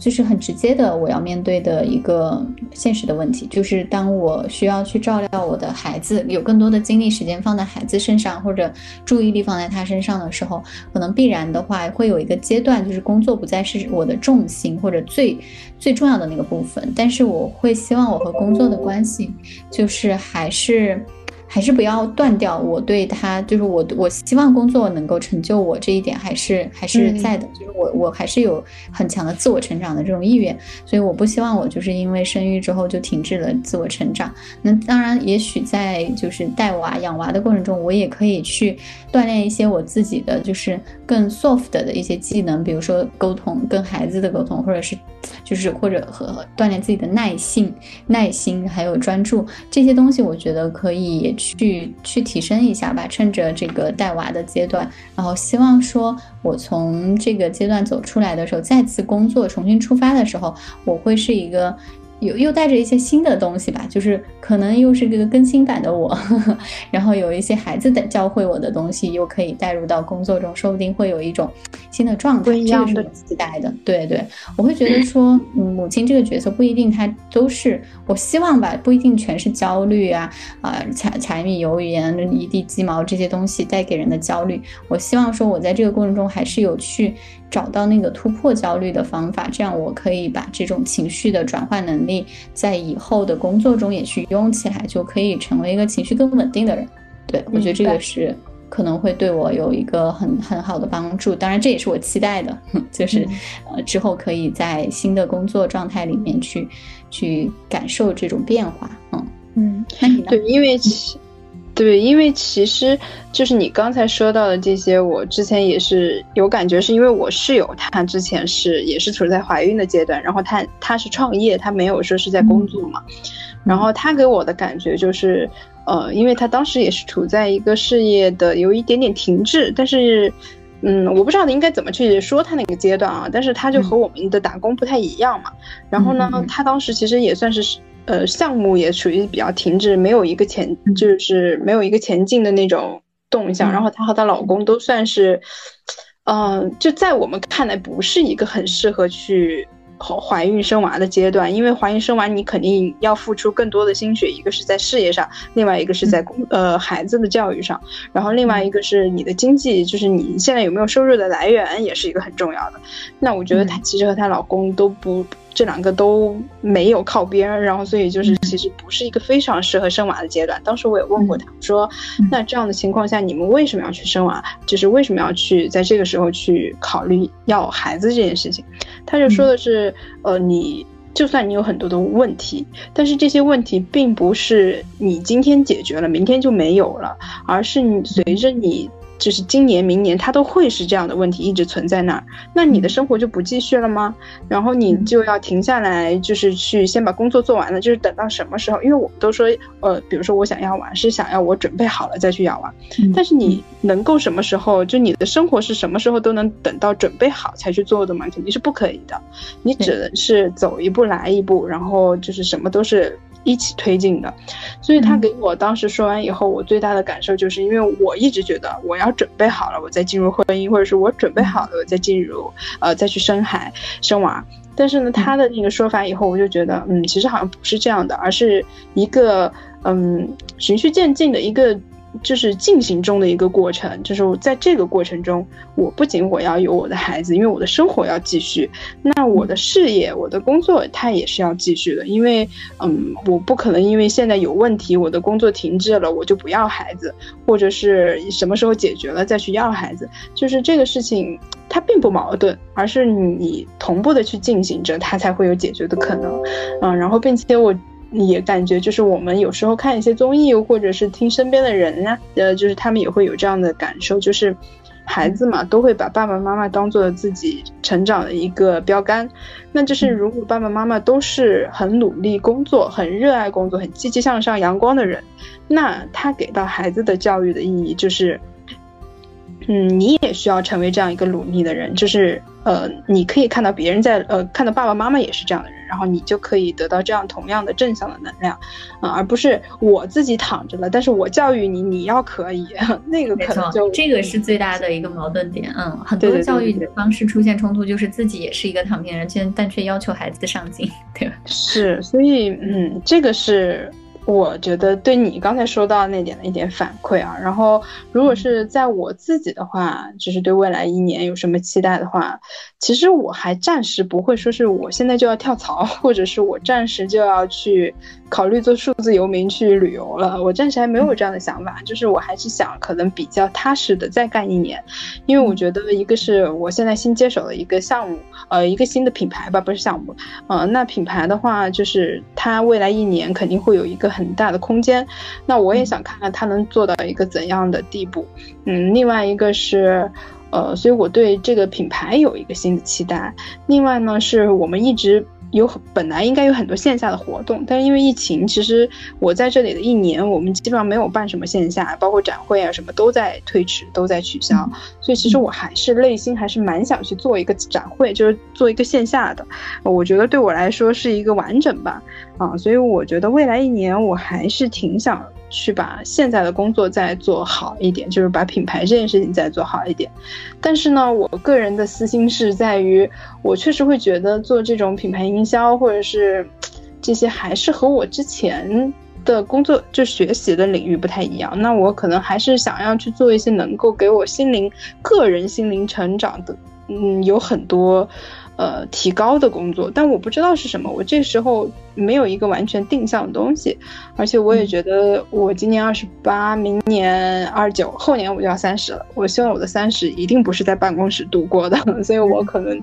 就是很直接的，我要面对的一个现实的问题，就是当我需要去照料我的孩子，有更多的精力时间放在孩子身上，或者注意力放在他身上的时候，可能必然的话会有一个阶段，就是工作不再是我的重心或者最最重要的那个部分，但是我会希望我和工作的关系，就是还是。还是不要断掉我对他，就是我我希望工作能够成就我这一点还是还是在的，就是我我还是有很强的自我成长的这种意愿，所以我不希望我就是因为生育之后就停滞了自我成长。那当然，也许在就是带娃养娃的过程中，我也可以去锻炼一些我自己的就是更 soft 的一些技能，比如说沟通跟孩子的沟通，或者是就是或者和锻炼自己的耐性、耐心还有专注这些东西，我觉得可以。去去提升一下吧，趁着这个带娃的阶段，然后希望说，我从这个阶段走出来的时候，再次工作重新出发的时候，我会是一个。有又带着一些新的东西吧，就是可能又是这个更新版的我，呵 呵然后有一些孩子的教会我的东西，又可以带入到工作中，说不定会有一种新的状态，这个是我期待的。对对，我会觉得说，嗯母亲这个角色不一定她都是，我希望吧，不一定全是焦虑啊啊柴柴米油盐一地鸡毛这些东西带给人的焦虑。我希望说，我在这个过程中还是有去。找到那个突破焦虑的方法，这样我可以把这种情绪的转换能力在以后的工作中也去用起来，就可以成为一个情绪更稳定的人。对我觉得这个是可能会对我有一个很很好的帮助。当然，这也是我期待的，就是呃之后可以在新的工作状态里面去去感受这种变化。嗯嗯，那你呢？对，因为。对，因为其实就是你刚才说到的这些，我之前也是有感觉，是因为我室友她之前是也是处在怀孕的阶段，然后她她是创业，她没有说是在工作嘛，然后她给我的感觉就是，呃，因为她当时也是处在一个事业的有一点点停滞，但是，嗯，我不知道应该怎么去说她那个阶段啊，但是她就和我们的打工不太一样嘛，然后呢，她当时其实也算是。呃，项目也属于比较停滞，没有一个前，就是没有一个前进的那种动向。然后她和她老公都算是，嗯，就在我们看来，不是一个很适合去。怀孕生娃的阶段，因为怀孕生娃你肯定要付出更多的心血，一个是在事业上，另外一个是在工呃孩子的教育上，然后另外一个是你的经济，就是你现在有没有收入的来源，也是一个很重要的。那我觉得她其实和她老公都不这两个都没有靠边，然后所以就是其实不是一个非常适合生娃的阶段。当时我也问过她说，那这样的情况下你们为什么要去生娃？就是为什么要去在这个时候去考虑要孩子这件事情？他就说的是。呃，你就算你有很多的问题，但是这些问题并不是你今天解决了，明天就没有了，而是你随着你。就是今年、明年，它都会是这样的问题一直存在那儿，那你的生活就不继续了吗？然后你就要停下来，就是去先把工作做完了，就是等到什么时候？因为我们都说，呃，比如说我想要娃，是想要我准备好了再去要娃，但是你能够什么时候？就你的生活是什么时候都能等到准备好才去做的吗？肯定是不可以的，你只能是走一步来一步，然后就是什么都是。一起推进的，所以他给我当时说完以后，我最大的感受就是，因为我一直觉得我要准备好了，我再进入婚姻，或者是我准备好了，我再进入呃再去生孩生娃。但是呢，他的那个说法以后，我就觉得，嗯，其实好像不是这样的，而是一个嗯循序渐进的一个。就是进行中的一个过程，就是在这个过程中，我不仅我要有我的孩子，因为我的生活要继续，那我的事业、我的工作它也是要继续的，因为，嗯，我不可能因为现在有问题，我的工作停滞了，我就不要孩子，或者是什么时候解决了再去要孩子，就是这个事情它并不矛盾，而是你同步的去进行着，它才会有解决的可能，嗯，然后并且我。也感觉就是我们有时候看一些综艺，或者是听身边的人呢，呃，就是他们也会有这样的感受，就是孩子嘛，都会把爸爸妈妈当做自己成长的一个标杆。那就是如果爸爸妈妈都是很努力工作、很热爱工作、很积极向上、阳光的人，那他给到孩子的教育的意义就是。嗯，你也需要成为这样一个努力的人，就是呃，你可以看到别人在呃，看到爸爸妈妈也是这样的人，然后你就可以得到这样同样的正向的能量，啊，而不是我自己躺着了，但是我教育你，你要可以，那个可能就这个是最大的一个矛盾点，嗯，很多教育的方式出现冲突，就是自己也是一个躺平人，却但却要求孩子上进，对吧？是，所以嗯，这个是。我觉得对你刚才说到那点的一点反馈啊，然后如果是在我自己的话，就是对未来一年有什么期待的话，其实我还暂时不会说是我现在就要跳槽，或者是我暂时就要去。考虑做数字游民去旅游了，我暂时还没有这样的想法，就是我还是想可能比较踏实的再干一年，因为我觉得一个是我现在新接手的一个项目，呃，一个新的品牌吧，不是项目，呃，那品牌的话就是它未来一年肯定会有一个很大的空间，那我也想看看它能做到一个怎样的地步，嗯，另外一个是，呃，所以我对这个品牌有一个新的期待，另外呢是我们一直。有本来应该有很多线下的活动，但是因为疫情，其实我在这里的一年，我们基本上没有办什么线下，包括展会啊什么都在推迟，都在取消。所以其实我还是内心还是蛮想去做一个展会，就是做一个线下的。我觉得对我来说是一个完整吧，啊，所以我觉得未来一年我还是挺想。去把现在的工作再做好一点，就是把品牌这件事情再做好一点。但是呢，我个人的私心是在于，我确实会觉得做这种品牌营销或者是这些，还是和我之前的工作就学习的领域不太一样。那我可能还是想要去做一些能够给我心灵、个人心灵成长的，嗯，有很多。呃，提高的工作，但我不知道是什么。我这时候没有一个完全定向的东西，而且我也觉得我今年二十八，明年二十九，后年我就要三十了。我希望我的三十一定不是在办公室度过的，所以我可能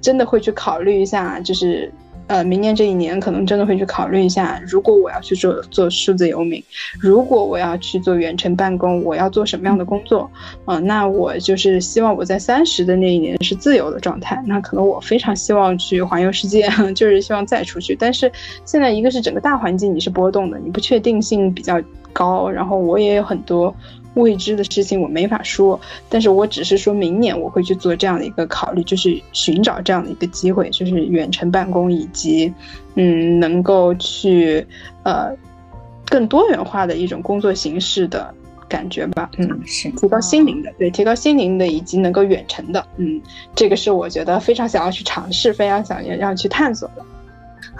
真的会去考虑一下，就是呃，明年这一年可能真的会去考虑一下，如果我要去做做数字游民，如果我要去做远程办公，我要做什么样的工作？嗯，那我就是希望我在三十的那一年是自由的状态。那可能我非常希望去环游世界，就是希望再出去。但是现在一个是整个大环境你是波动的，你不确定性比较高，然后我也有很多。未知的事情我没法说，但是我只是说明年我会去做这样的一个考虑，就是寻找这样的一个机会，就是远程办公以及，嗯，能够去呃更多元化的一种工作形式的感觉吧，嗯，是提高心灵的，对，提高心灵的以及能够远程的，嗯，这个是我觉得非常想要去尝试，非常想要要去探索的。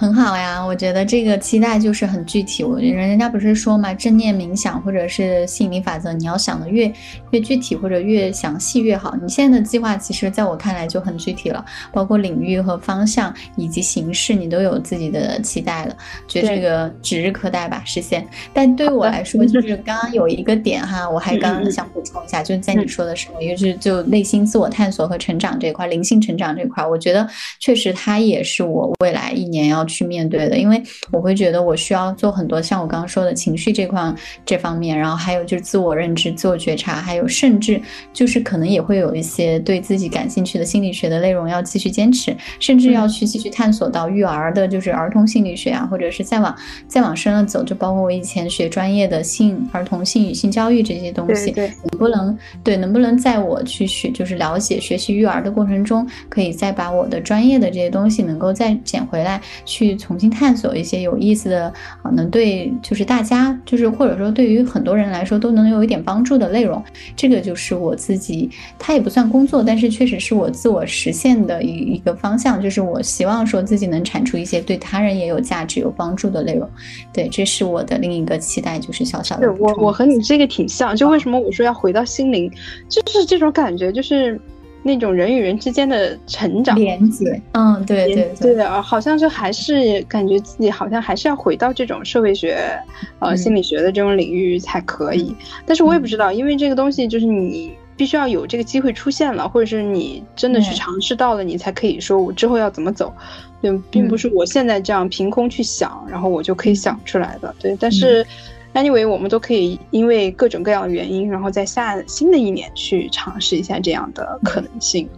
很好呀，我觉得这个期待就是很具体。我觉得人家不是说嘛，正念冥想或者是吸引力法则，你要想的越越具体或者越详细越好。你现在的计划其实在我看来就很具体了，包括领域和方向以及形式，你都有自己的期待了。觉得这个指日可待吧，实现。但对于我来说，就是刚刚有一个点哈，我还刚刚想补充一下，就是在你说的时候，也就是就内心自我探索和成长这块，灵性成长这块，我觉得确实它也是我未来一年要。去面对的，因为我会觉得我需要做很多，像我刚刚说的情绪这块这方面，然后还有就是自我认知、自我觉察，还有甚至就是可能也会有一些对自己感兴趣的心理学的内容要继续坚持，甚至要去继续探索到育儿的，就是儿童心理学啊，或者是再往再往深了走，就包括我以前学专业的性儿童性与性教育这些东西，对对能不能对能不能在我去学就是了解学习育儿的过程中，可以再把我的专业的这些东西能够再捡回来。去重新探索一些有意思的啊，能对就是大家就是或者说对于很多人来说都能有一点帮助的内容，这个就是我自己，它也不算工作，但是确实是我自我实现的一一个方向，就是我希望说自己能产出一些对他人也有价值、有帮助的内容。对，这是我的另一个期待，就是小小的。我我和你这个挺像，就为什么我说要回到心灵，就是这种感觉，就是。那种人与人之间的成长连接，嗯，对对对的，好像就还是感觉自己好像还是要回到这种社会学、呃心理学的这种领域才可以。但是我也不知道，因为这个东西就是你必须要有这个机会出现了，或者是你真的去尝试到了，你才可以说我之后要怎么走。对，并不是我现在这样凭空去想，然后我就可以想出来的。对，但是。Anyway，我们都可以因为各种各样的原因，然后在下新的一年去尝试一下这样的可能性。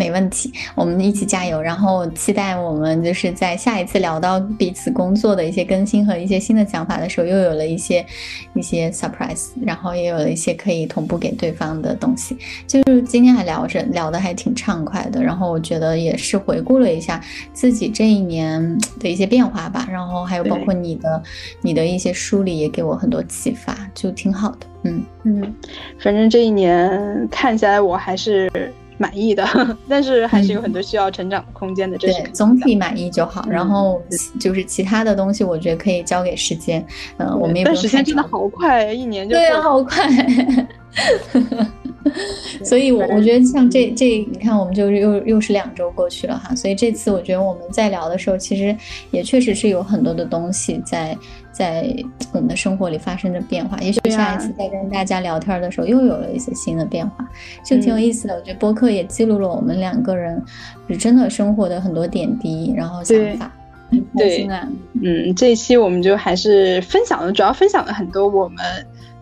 没问题，我们一起加油，然后期待我们就是在下一次聊到彼此工作的一些更新和一些新的想法的时候，又有了一些一些 surprise，然后也有了一些可以同步给对方的东西。就是今天还聊着聊的还挺畅快的，然后我觉得也是回顾了一下自己这一年的一些变化吧，然后还有包括你的你的一些梳理也给我很多启发，就挺好的。嗯嗯，反正这一年看下来我还是。满意的，但是还是有很多需要成长空间的。对，总体满意就好。然后就是其他的东西，我觉得可以交给时间。嗯，我们也不但时间真的好快，一年就对啊，好快。所以，我我觉得像这这，你看，我们就又又是两周过去了哈。所以这次我觉得我们在聊的时候，其实也确实是有很多的东西在。在我们的生活里发生着变化，也许下一次再跟大家聊天的时候，又有了一些新的变化，就挺有意思的。我觉得播客也记录了我们两个人是真的生活的很多点滴，然后想法，很开心啊。嗯，这一期我们就还是分享了，主要分享了很多我们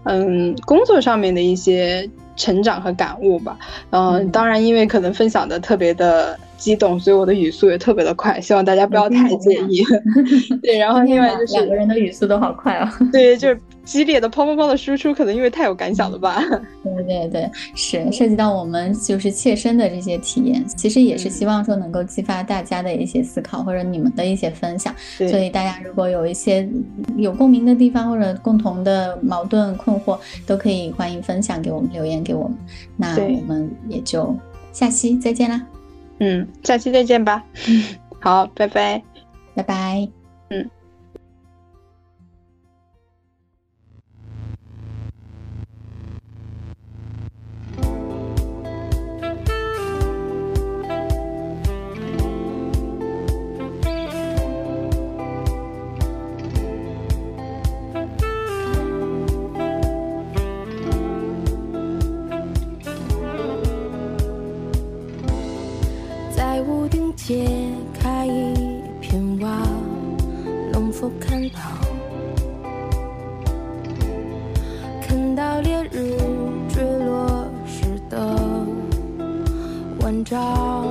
嗯工作上面的一些成长和感悟吧。嗯，当然，因为可能分享的特别的。激动，所以我的语速也特别的快，希望大家不要太介意。对，然后另外就是两个人的语速都好快哦。对，就是激烈的砰砰砰的输出，可能因为太有感想了吧。对对对，是涉及到我们就是切身的这些体验，其实也是希望说能够激发大家的一些思考或者你们的一些分享。所以大家如果有一些有共鸣的地方或者共同的矛盾困惑，都可以欢迎分享给我们，留言给我们。那我们也就下期再见啦。嗯，下期再见吧。好，拜拜，拜拜。揭开一片瓦，能否看。到，看到烈日坠落时的晚照，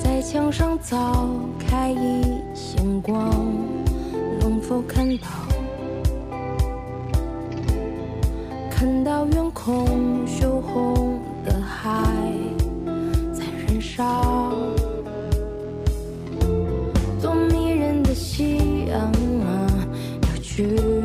在墙上凿开一线光，能否看到？看到远空羞红的海多迷人的夕阳啊，要去。